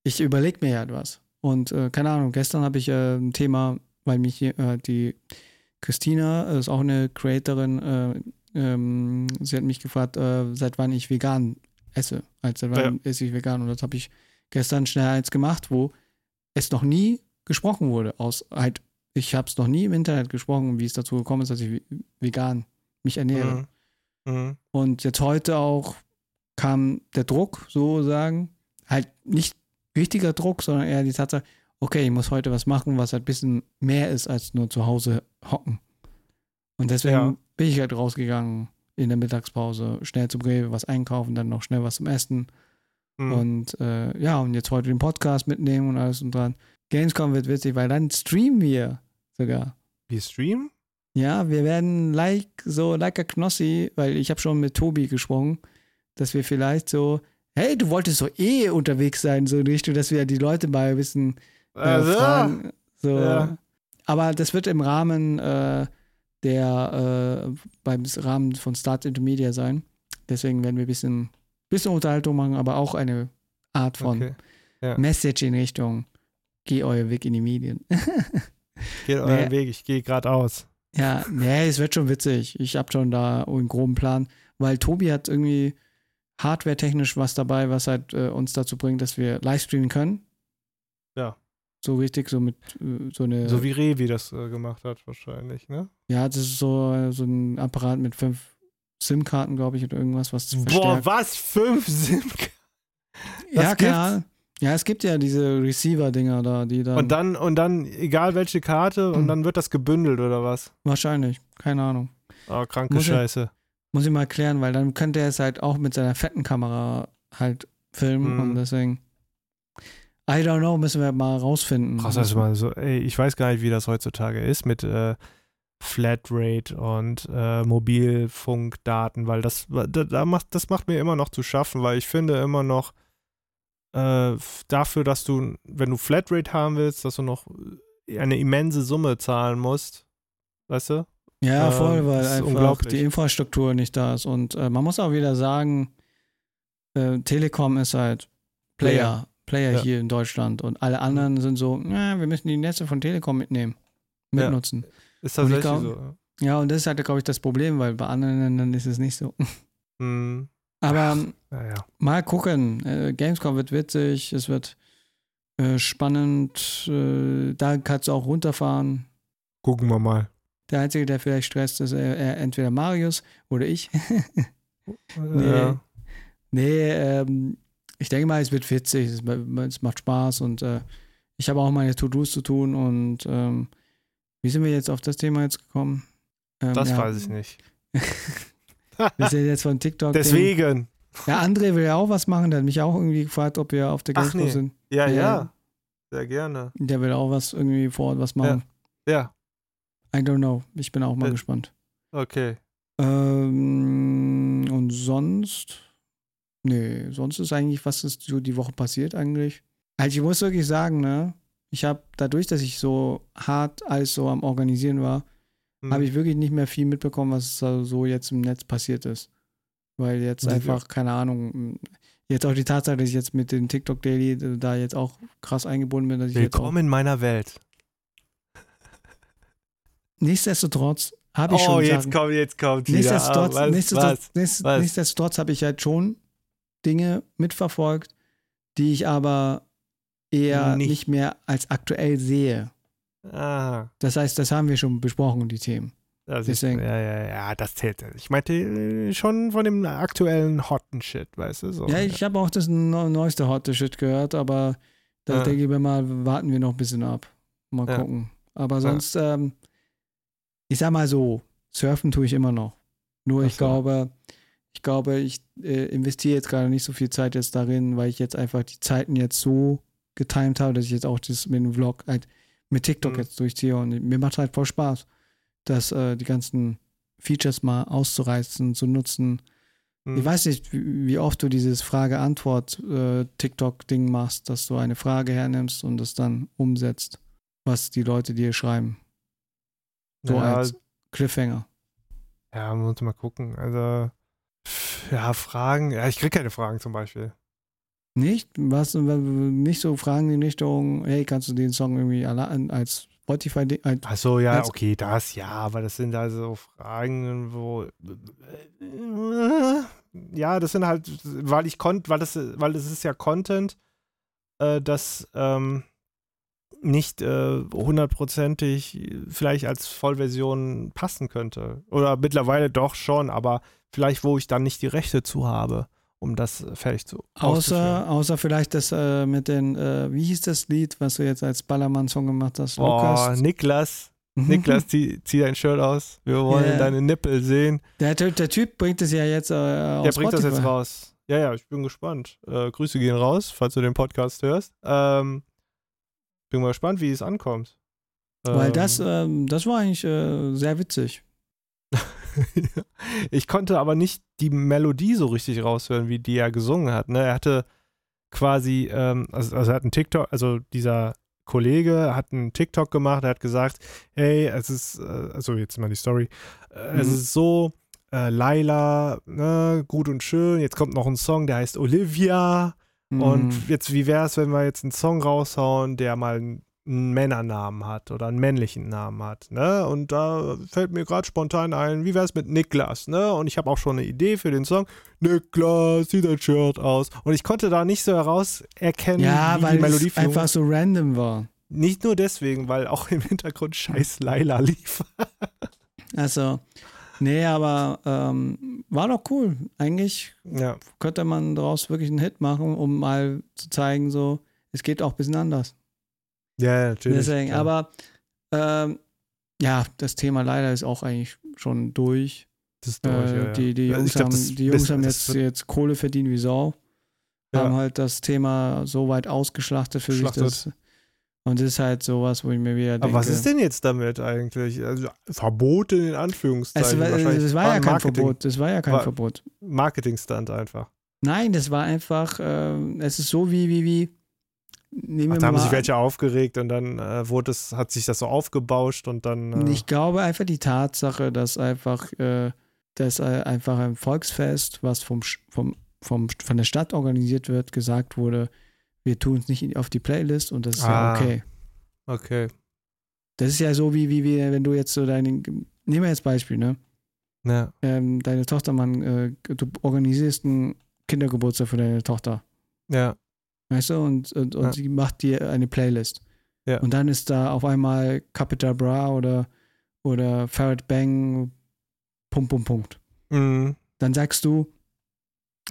Ich überlege mir halt was. Und äh, keine Ahnung, gestern habe ich äh, ein Thema, weil mich hier, äh, die Christina äh, ist auch eine Creatorin, äh, ähm, sie hat mich gefragt, äh, seit wann ich vegan esse. Also seit wann esse ich vegan? Und das habe ich gestern schnell eins gemacht, wo es noch nie gesprochen wurde. Aus halt, ich habe es noch nie im Internet gesprochen, wie es dazu gekommen ist, dass ich vegan mich ernähre. Mhm. Mhm. Und jetzt heute auch kam der Druck, so sagen, halt nicht richtiger Druck, sondern eher die Tatsache, okay, ich muss heute was machen, was halt ein bisschen mehr ist als nur zu Hause hocken. Und deswegen Ja. bin ich halt rausgegangen in der Mittagspause, schnell zum Rewe, was einkaufen, dann noch schnell was zum Essen. Mhm. Und äh, ja, und jetzt heute den Podcast mitnehmen und alles und dran. Gamescom wird witzig, weil dann streamen wir sogar. Wir streamen? Ja, wir werden like, so like a Knossi, weil ich habe schon mit Tobi gesprochen, dass wir vielleicht so, hey, du wolltest so eh unterwegs sein, so in Richtung, dass wir die Leute mal ein bisschen äh, Also, fragen. So. Ja. Aber das wird im Rahmen äh, der, äh, beim Rahmen von Start into Media sein. Deswegen werden wir ein bisschen, bisschen Unterhaltung machen, aber auch eine Art von Okay. Ja. Message in Richtung, geh euer Weg in die Medien. Geht euren Nee. Weg, ich gehe geradeaus. Ja, nee, es wird schon witzig. Ich habe schon da einen groben Plan, weil Tobi hat irgendwie hardware-technisch was dabei, was halt äh, uns dazu bringt, dass wir livestreamen können. Ja. So richtig, so mit äh, so eine. So wie Revi das äh, gemacht hat, wahrscheinlich, ne? ja, das ist so, so ein Apparat mit fünf SIM-Karten, glaube ich, oder irgendwas, was Boah, was? Fünf SIM? ja? Ahnung. Ja, es gibt ja diese Receiver-Dinger da, die dann. Und dann, und dann, egal welche Karte, und Hm. dann wird das gebündelt oder was? Wahrscheinlich, keine Ahnung. Oh, kranke Muss Scheiße. Muss ich mal klären, weil dann könnte er es halt auch mit seiner fetten Kamera halt filmen Mhm. und deswegen. I don't know, müssen wir mal rausfinden. Krass, also mal so, ey, ich weiß gar nicht, wie das heutzutage ist mit äh, Flatrate und äh, Mobilfunkdaten, weil das, da, macht, das macht mir immer noch zu schaffen, weil ich finde immer noch äh, dafür, dass du, wenn du Flatrate haben willst, dass du noch eine immense Summe zahlen musst, weißt du? Ja, Ähm, voll, weil ist einfach die Infrastruktur nicht da ist. Und äh, man muss auch wieder sagen, äh, Telekom ist halt Player, Player Ja. hier in Deutschland und alle anderen sind so, na, wir müssen die Netze von Telekom mitnehmen, Ja. mitnutzen. Ist Und ich tatsächlich glaub- so. Ja, und das ist halt, glaube ich, das Problem, weil bei anderen Ländern ist es nicht so. Hm, Aber ähm, naja. mal gucken. Äh, Gamescom wird witzig, es wird äh, spannend. Äh, da kannst du auch runterfahren. Gucken wir mal. Der Einzige, der vielleicht stresst, ist äh, äh, entweder Marius oder ich. Nee. Ja. Nee, ähm, ich denke mal, es wird witzig, es, es macht Spaß und äh, ich habe auch meine To-Dos zu tun und ähm, wie sind wir jetzt auf das Thema jetzt gekommen? Ähm, Das ja, weiß ich nicht. Wir sind jetzt von TikTok. Deswegen. Ja, André will ja auch was machen, der hat mich auch irgendwie gefragt, ob wir auf der Gamescom nee. sind. Ja, Ja. ja. Sehr gerne. Der will auch was irgendwie vor Ort was machen. Ja, I don't know. Ich bin auch mal Äh, gespannt. okay. Ähm, und sonst? Nee, sonst ist eigentlich, was ist so die Woche passiert eigentlich? Also ich muss wirklich sagen, ne, ich habe dadurch, dass ich so hart alles so am Organisieren war, Hm. habe ich wirklich nicht mehr viel mitbekommen, was da so jetzt im Netz passiert ist. Weil jetzt einfach, keine Ahnung, jetzt auch die Tatsache, dass ich jetzt mit dem TikTok Daily da jetzt auch krass eingebunden bin, dass ich jetzt auch, Willkommen in meiner Welt. Nichtsdestotrotz habe ich oh, schon jetzt Sachen, kommt, jetzt kommt wieder. Nichtsdestotrotz, Ah, was, nichtsdestotrotz, was? Was? nichtsdestotrotz habe ich halt schon Dinge mitverfolgt, die ich aber eher Nicht. nicht, mehr als aktuell sehe. Ah, Das heißt, das haben wir schon besprochen, die Themen. ist, Deswegen. ja, ja, ja, das zählt. Ich meinte äh, schon von dem aktuellen hotten Shit, weißt du? So. Ja, ich habe auch das neu- neueste Hot Shit gehört, aber da Ja. denke ich mir mal, warten wir noch ein bisschen ab. Mal Ja. gucken. Aber sonst, ähm, ich sag mal so, surfen tue ich immer noch. Nur Ach ich so. glaube, ich glaube, ich äh, investiere jetzt gerade nicht so viel Zeit jetzt darin, weil ich jetzt einfach die Zeiten jetzt so getimt habe, dass ich jetzt auch das mit dem Vlog halt mit TikTok Mhm. jetzt durchziehe und mir macht halt voll Spaß, das, äh, die ganzen Features mal auszureizen, zu nutzen. Ich weiß nicht, wie wie oft du dieses Frage-Antwort-TikTok-Ding machst, dass du eine Frage hernimmst und es dann umsetzt, was die Leute dir schreiben. So ja, als Cliffhanger. ja, muss mal gucken. Also, ja, Fragen. Ja, ich krieg keine Fragen zum Beispiel. Nicht? Was, nicht so Fragen in Richtung, hey, kannst du den Song irgendwie als Spotify, als Ach so, ja, Jetzt- okay, das ja, aber das sind also Fragen, wo ja, das sind halt, weil ich konnte, weil das, weil das ist ja Content, äh, das ähm, nicht äh, hundertprozentig vielleicht als Vollversion passen könnte. Oder mittlerweile doch schon, aber vielleicht, wo ich dann nicht die Rechte zu habe, um das fertig zu. Außer, außer vielleicht das äh, mit den, äh, wie hieß das Lied, was du jetzt als Ballermann-Song gemacht hast? Boah, Lukas. Niklas, Niklas, zieh, zieh dein Shirt aus. Wir wollen Ja. deine Nippel sehen. Der, Typ- der Typ bringt es ja jetzt äh, Der bringt das Spotify. jetzt raus. Ja, ja, ich bin gespannt. Äh, Grüße gehen raus, falls du den Podcast hörst. Ähm, bin mal gespannt, wie es ankommt. Weil Ähm, das, ähm, das war eigentlich äh, sehr witzig. ich konnte aber nicht die Melodie so richtig raushören, wie die er gesungen hat. Ne? Er hatte quasi, ähm, also, also er hat einen TikTok, also dieser Kollege hat einen TikTok gemacht, er hat gesagt, hey, es ist, äh, also jetzt mal die Story, äh, es Mhm. ist so, äh, Laila, ne, gut und schön, jetzt kommt noch ein Song, der heißt Olivia Mhm. und jetzt, wie wäre es, wenn wir jetzt einen Song raushauen, der mal einen, Männernamen hat oder einen männlichen Namen hat, ne? Und da fällt mir gerade spontan ein, wie wäre es mit Niklas, ne? Und ich habe auch schon eine Idee für den Song. Niklas, zieh dein Shirt aus. Und ich konnte da nicht so herauserkennen, ja, wie weil die Melodie es einfach so random war. Nicht nur deswegen, weil auch im Hintergrund scheiß Laila lief. Also, nee, aber ähm, war doch cool. Eigentlich ja. könnte man daraus wirklich einen Hit machen, um mal zu zeigen, so, es geht auch ein bisschen anders. Ja, natürlich. Deswegen, aber ähm, ja, das Thema leider ist auch eigentlich schon durch. das ist durch, Äh, ja. Die, die Also Jungs, glaub, haben, die Jungs haben jetzt, jetzt Kohle verdient wie Sau. Haben halt das Thema so weit ausgeschlachtet für sich. Das, und das ist halt sowas, wo ich mir wieder denke. Aber was ist denn jetzt damit eigentlich? Also Verbote in es Anführungszeichen. war, wahrscheinlich. es war ja ein kein Marketing, Verbot. Das war ja kein War- Verbot. Marketing-Stunt einfach. Nein, das war einfach, ähm, es ist so wie, wie, wie. Nehmen Ach, da haben sich welche aufgeregt und dann äh, wurde es, hat sich das so aufgebauscht und dann. Äh, Ich glaube einfach die Tatsache, dass einfach, äh, dass äh, einfach ein Volksfest, was vom, vom, vom, von der Stadt organisiert wird, gesagt wurde, wir tun es nicht auf die Playlist und das ist Ah. ja okay. Okay. Das ist ja so wie, wie, wie wenn du jetzt so deinen, nehmen wir jetzt Beispiel, ne? Ja. Ähm, deine Tochter, man, äh, du organisierst einen Kindergeburtstag für deine Tochter. Ja. Weißt du, und, und, und Ja. sie macht dir eine Playlist. Ja. Und dann ist da auf einmal Capital Bra oder, oder Farrad Bang, Punkt, Punkt, Punkt. Mhm. Dann sagst du,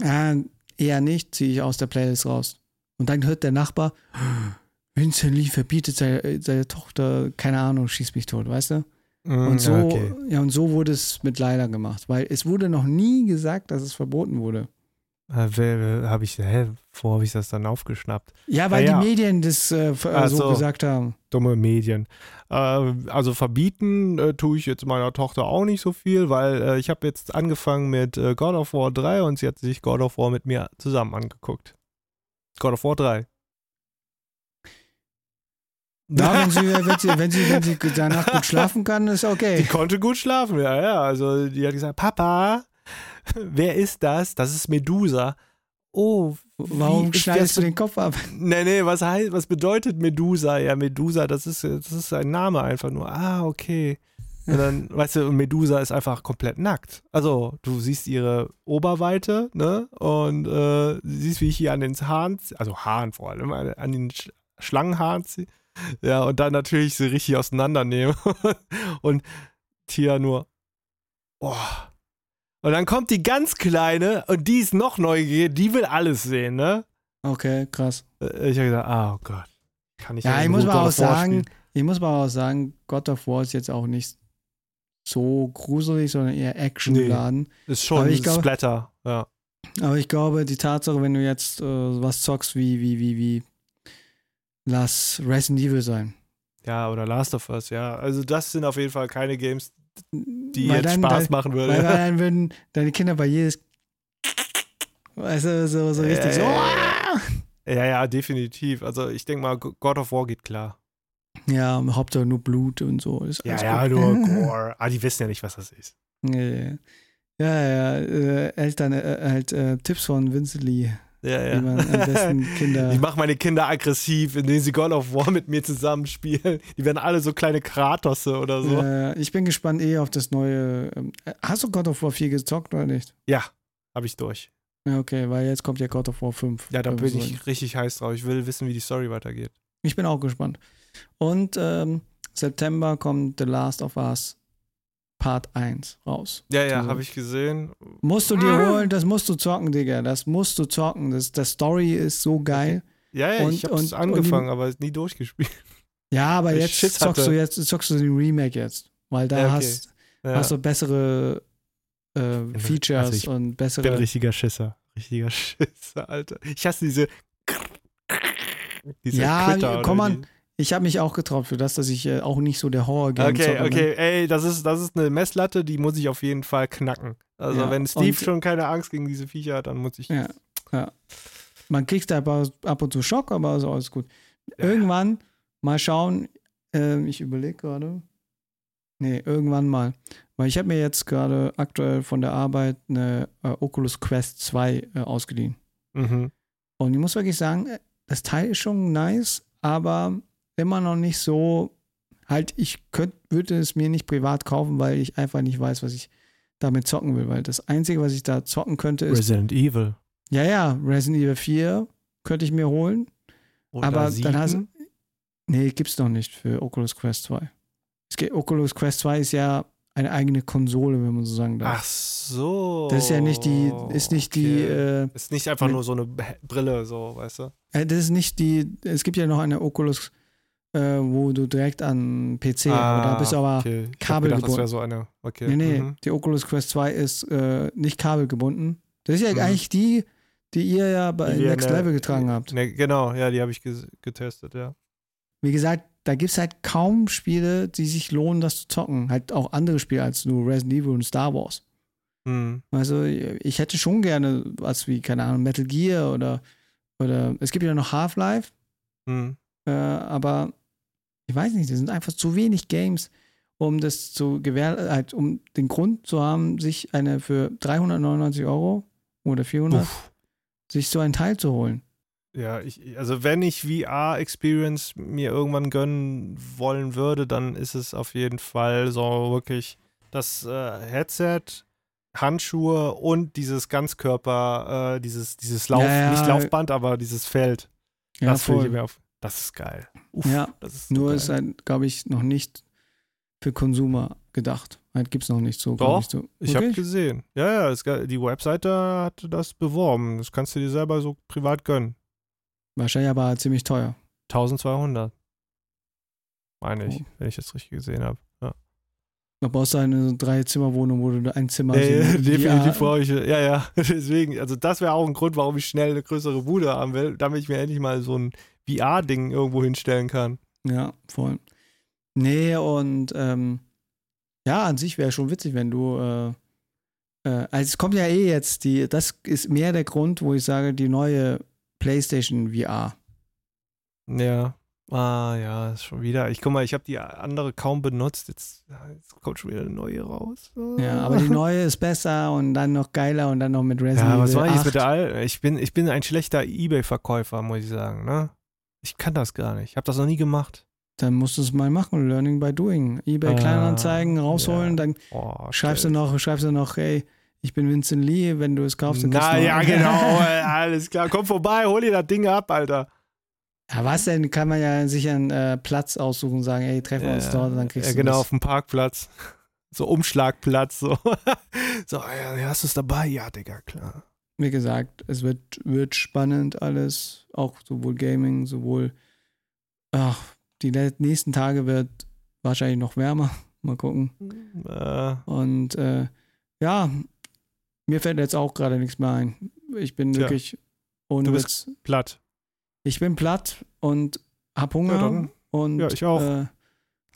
ah, eher nicht, ziehe ich aus der Playlist raus. Und dann hört der Nachbar, Vincent Lee verbietet seine, seine Tochter, keine Ahnung, schieß mich tot, weißt du? Mhm, Und so, okay. ja, und so wurde es mit Leila gemacht, weil es wurde noch nie gesagt, dass es verboten wurde. Habe ich, hä, wo habe ich das dann aufgeschnappt? Ja, weil ja. die Medien das äh, f- äh, Ach so so. gesagt haben. Dumme Medien. Äh, also verbieten äh, tue ich jetzt meiner Tochter auch nicht so viel, weil äh, ich habe jetzt angefangen mit äh, God of War 3 und sie hat sich God of War mit mir zusammen angeguckt. God of War 3. Ja, wenn sie, wenn, sie, wenn, sie, wenn sie danach gut schlafen kann, ist Die okay. konnte gut schlafen, ja, ja. Also die hat gesagt, Papa, wer ist das? Das ist Medusa. Oh, Warum schneidest du den Kopf ab? Nee, nee, was heißt, was bedeutet Medusa? Ja, Medusa, das ist, das ist ein Name einfach nur. Ah, okay. Und dann, weißt du, Medusa ist einfach komplett nackt. Also, du siehst ihre Oberweite, ne? Und äh, siehst, wie ich hier an den Haaren, also Haaren vor allem, an den Sch Schlangenhaaren ziehe. Ja, und dann natürlich sie richtig auseinandernehme. und Tia nur, boah. Und dann kommt die ganz Kleine und die ist noch neugierig, die will alles sehen, ne? Okay, krass. Äh, Ich habe gesagt, ah, oh Gott. Kann ich Ja, ich muss mal auch sagen, ich muss mal auch sagen, God of War ist jetzt auch nicht so gruselig, sondern eher actiongeladen. Ist schon ich glaube- Splatter, ja. Aber ich glaube, die Tatsache, wenn du jetzt äh, was zockst wie, wie, wie, wie, lass Resident Evil sein. Ja, oder Last of Us, ja. Also das sind auf jeden Fall keine Games, die Weil jetzt dann- Spaß dann- machen würden. Weil dann würden deine Kinder bei jedes. Weißt du, so, so richtig so. Ja, ja, ja, definitiv. Also ich denke mal, God of War geht klar. Ja, Hauptsache nur Blut und so. Ist Ja, ja, nur Gore. Ah, die wissen ja nicht, was das ist. Nee. Ja, ja, äh, Eltern, äh, halt äh, Tipps von Vincent Lee, Ja, Kinder. Ich mache meine Kinder aggressiv, indem sie God of War mit mir zusammenspielen. Die werden alle so kleine Kratosse oder so. Ja, Äh, ich bin gespannt eh auf das neue. Ähm, äh, hast du God of War 4 gezockt oder nicht? habe ich durch. Ja, okay, weil jetzt kommt ja God of War 5. Ja, da bin ich richtig heiß drauf. Ich will wissen, wie die Story weitergeht. Ich bin auch gespannt. Und ähm, September kommt The Last of Us Part 1 raus. Ja, ja, So. habe ich gesehen. Musst du dir holen, das musst du zocken, Digga. Das musst du zocken. Das, das Story ist so geil. Ja, ja, Und- ich habe und- es und angefangen, aber nie durchgespielt. Ja, aber Weil jetzt Schiss zockst hatte. du jetzt zockst du den Remake jetzt. Weil da Ja, okay. hast, Ja. hast du bessere äh, Features also ich und Ich bin bessere. richtiger Schisser. Richtiger Schisser, Alter. Ich hasse diese. diese Ja, Quitter komm wie an. Ich habe mich auch getraut für das, dass ich äh, auch nicht so der horror game Okay, okay, ey, das ist, das ist eine Messlatte, die muss ich auf jeden Fall knacken. Also, Ja, wenn Steve schon keine Angst gegen diese Viecher hat, dann muss ich. Ja, ja. Man kriegt da ab ab und zu Schock, aber ist alles gut. Ja. Irgendwann mal schauen. ähm, ich überlege gerade. Nee, irgendwann mal. Weil ich habe mir jetzt gerade aktuell von der Arbeit eine äh, Oculus Quest 2 äh, ausgeliehen. Mhm. Und ich muss wirklich sagen, äh, das Teil ist schon nice, aber immer noch nicht so. Halt, ich könnt, würde es mir nicht privat kaufen, weil ich einfach nicht weiß, was ich damit zocken will. Weil das Einzige, was ich da zocken könnte, ist. Resident Evil. Ja, ja, Resident Evil 4 könnte ich mir holen. Oder aber sieben. dann hast Nee, gibt's noch nicht für Oculus Quest 2. Es geht, Oculus Quest 2 ist ja eine eigene Konsole, wenn man so sagen darf. Ach so. das ist ja nicht die, ist nicht die, okay. äh, ist nicht einfach mit- nur so eine Brille, so, weißt du? äh, das ist nicht die, es gibt ja noch eine Oculus, äh, wo du direkt an PC, Ah, da bist du aber, okay. Kabelgebunden. gedacht, das wäre so eine. Okay. nee, nee, Mhm. die Oculus Quest 2 ist äh, nicht kabelgebunden. Das ist ja Mhm. eigentlich die, die ihr ja bei Die Next in der- Level getragen habt. Ne, genau, ja, die habe ich getestet, ja. Wie gesagt, da gibt es halt kaum Spiele, die sich lohnen, das zu zocken. Halt auch andere Spiele als nur Resident Evil und Star Wars. Mhm. Also ich hätte schon gerne was wie, keine Ahnung, Metal Gear oder, oder es gibt ja noch Half-Life, Mhm. äh, aber ich weiß nicht, das sind einfach zu wenig Games, um das zu gewähr, halt, um den Grund zu haben, sich eine für 399 Euro oder 400 Uff. sich so einen Teil zu holen. Ja, ich, also wenn ich VR-Experience mir irgendwann gönnen wollen würde, dann ist es auf jeden Fall so wirklich das äh, Headset, Handschuhe und dieses Ganzkörper, äh, dieses, dieses Lauf, Ja, ja. nicht Laufband, aber dieses Feld. Ja, das will ich voll. mir auf. Das ist geil. Uff, Ja, ist Nur geil. ist halt, glaube ich, noch nicht für Consumer gedacht. Halt gibt es noch nicht so. Doch, ich, so. Ich habe gesehen. Ja, ja, es, die Webseite hat das beworben. Das kannst du dir selber so privat gönnen. Wahrscheinlich aber ziemlich teuer. 1200. Meine ich, Oh. wenn ich das richtig gesehen habe. Ja. Da brauchst du eine Drei-Zimmer-Wohnung, wo du ein Zimmer Nee, so definitiv brauche ich, ja, ja, deswegen, also das wäre auch ein Grund, warum ich schnell eine größere Bude haben will, damit ich mir endlich mal so ein VR-Ding irgendwo hinstellen kann. Ja, voll. Nee, und ähm, ja, an sich wäre schon witzig, wenn du. Äh, äh, also es kommt ja eh jetzt die. Das ist mehr der Grund, wo ich sage, die neue PlayStation VR. Ja. Ah, ja, ist schon wieder. Ich guck mal, ich habe die andere kaum benutzt. Jetzt, jetzt kommt schon wieder eine neue raus. Ja, aber die neue ist besser und dann noch geiler und dann noch mit Resident Ja, was Evil war jetzt 8. mit der Al Ich bin, ich bin ein schlechter Ebay-Verkäufer, muss ich sagen, ne? Ich kann das gar nicht. Ich habe das noch nie gemacht. Dann musst du es mal machen, Learning by Doing. Ebay Ah, Kleinanzeigen rausholen, ja. dann Oh, schreibst du noch, schreibst du noch, hey, ich bin Vincent Lee, wenn du es kaufst, dann Na ja, genau, ey, alles klar. Komm vorbei, hol dir das Ding ab, Alter. Ja, was denn? Kann man ja sich einen äh, Platz aussuchen und sagen, ey, treffen wir uns dort und dann kriegst ja, du genau, das. auf dem Parkplatz. So Umschlagplatz, so. so, ja, hast du es dabei? Ja, Digga, klar. Wie gesagt, es wird, wird spannend alles, auch sowohl Gaming, sowohl ach, die nächsten Tage wird wahrscheinlich noch wärmer. Mal gucken. Äh, Und äh, ja, mir fällt jetzt auch gerade nichts mehr ein. Ich bin Tja. wirklich ohne Du bist Witz. platt. Ich bin platt und hab Hunger. Ja, und ja, ich auch. Äh,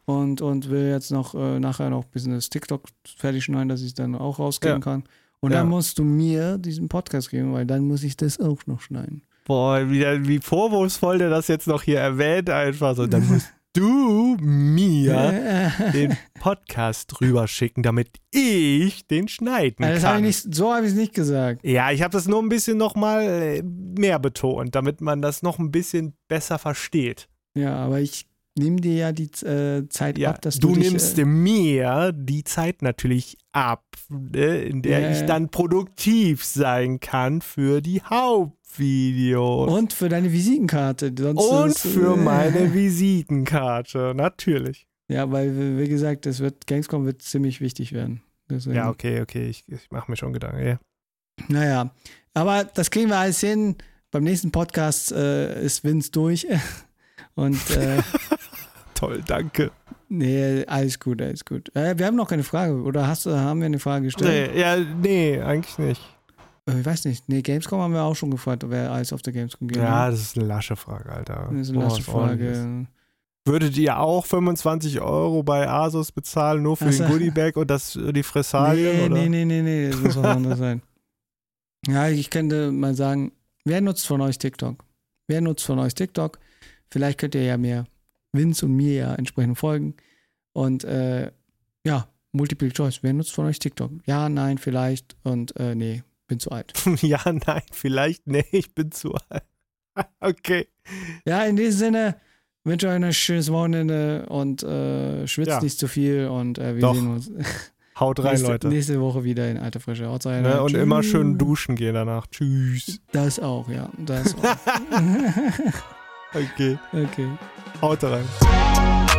und, und will jetzt noch äh, nachher noch ein bisschen das TikTok fertig schneiden, dass ich es dann auch rausgeben Ja. kann. Und Ja. dann musst du mir diesen Podcast geben, weil dann muss ich das auch noch schneiden. Boah, wie, wie vorwurfsvoll der das jetzt noch hier erwähnt, einfach so. Dann musst du mir den Podcast rüberschicken, damit ich den schneiden Also hab kann. ich nicht, so habe ich es nicht gesagt. ja, ich habe das nur ein bisschen nochmal mehr betont, damit man das noch ein bisschen besser versteht. Ja, aber ich nehme dir ja die äh, Zeit Ja, ab, dass du, du, dich, nimmst äh, mir die Zeit natürlich ab, ne, in der ich dann produktiv sein kann für die Hauptvideos. und für deine Visitenkarte. Sonst Und ist, für äh, meine Visitenkarte, natürlich. Ja, weil, wie gesagt, das wird, Gamescom wird ziemlich wichtig werden. Deswegen. Ja, okay, okay, ich, ich mache mir schon Gedanken. Ja. Naja, aber das kriegen wir alles hin. Beim nächsten Podcast äh, ist Vince durch. Und äh, Toll, danke. nee, alles gut, alles gut. Äh, wir haben noch keine Frage. Oder hast du, haben wir eine Frage gestellt? Nee, ja, nee, eigentlich nicht. Äh, ich weiß nicht. Nee, Gamescom haben wir auch schon gefragt, wer alles auf der Gamescom geht. Ja, das ist eine lasche Frage, Alter. das ist eine Boah, lasche ordentliches. Frage. Würdet ihr auch 25 Euro bei Asus bezahlen, nur für Ach so. den Goodiebag und das, die Fressalien? Nee, oder? nee, nee, nee, nee, das muss was anderes sein. Ja, ich könnte mal sagen, wer nutzt von euch TikTok? Wer nutzt von euch TikTok? Vielleicht könnt ihr ja mir, Vince und mir ja entsprechend folgen. Und äh, ja, Multiple Choice. Wer nutzt von euch TikTok? Ja, nein, vielleicht und äh, nee, bin zu alt. ja, nein, vielleicht, nee, ich bin zu alt. okay. Ja, in diesem Sinne wünsche ich euch ein schönes Wochenende und äh, schwitzt Ja. nicht zu viel und äh, wir Doch. sehen uns Haut rein, nächste, Leute. nächste Woche wieder in alter Frische. Haut rein. Ne? Und Tschüss. immer schön duschen gehen danach. Tschüss. Das auch, ja. Das auch. Okay. okay. Haut rein.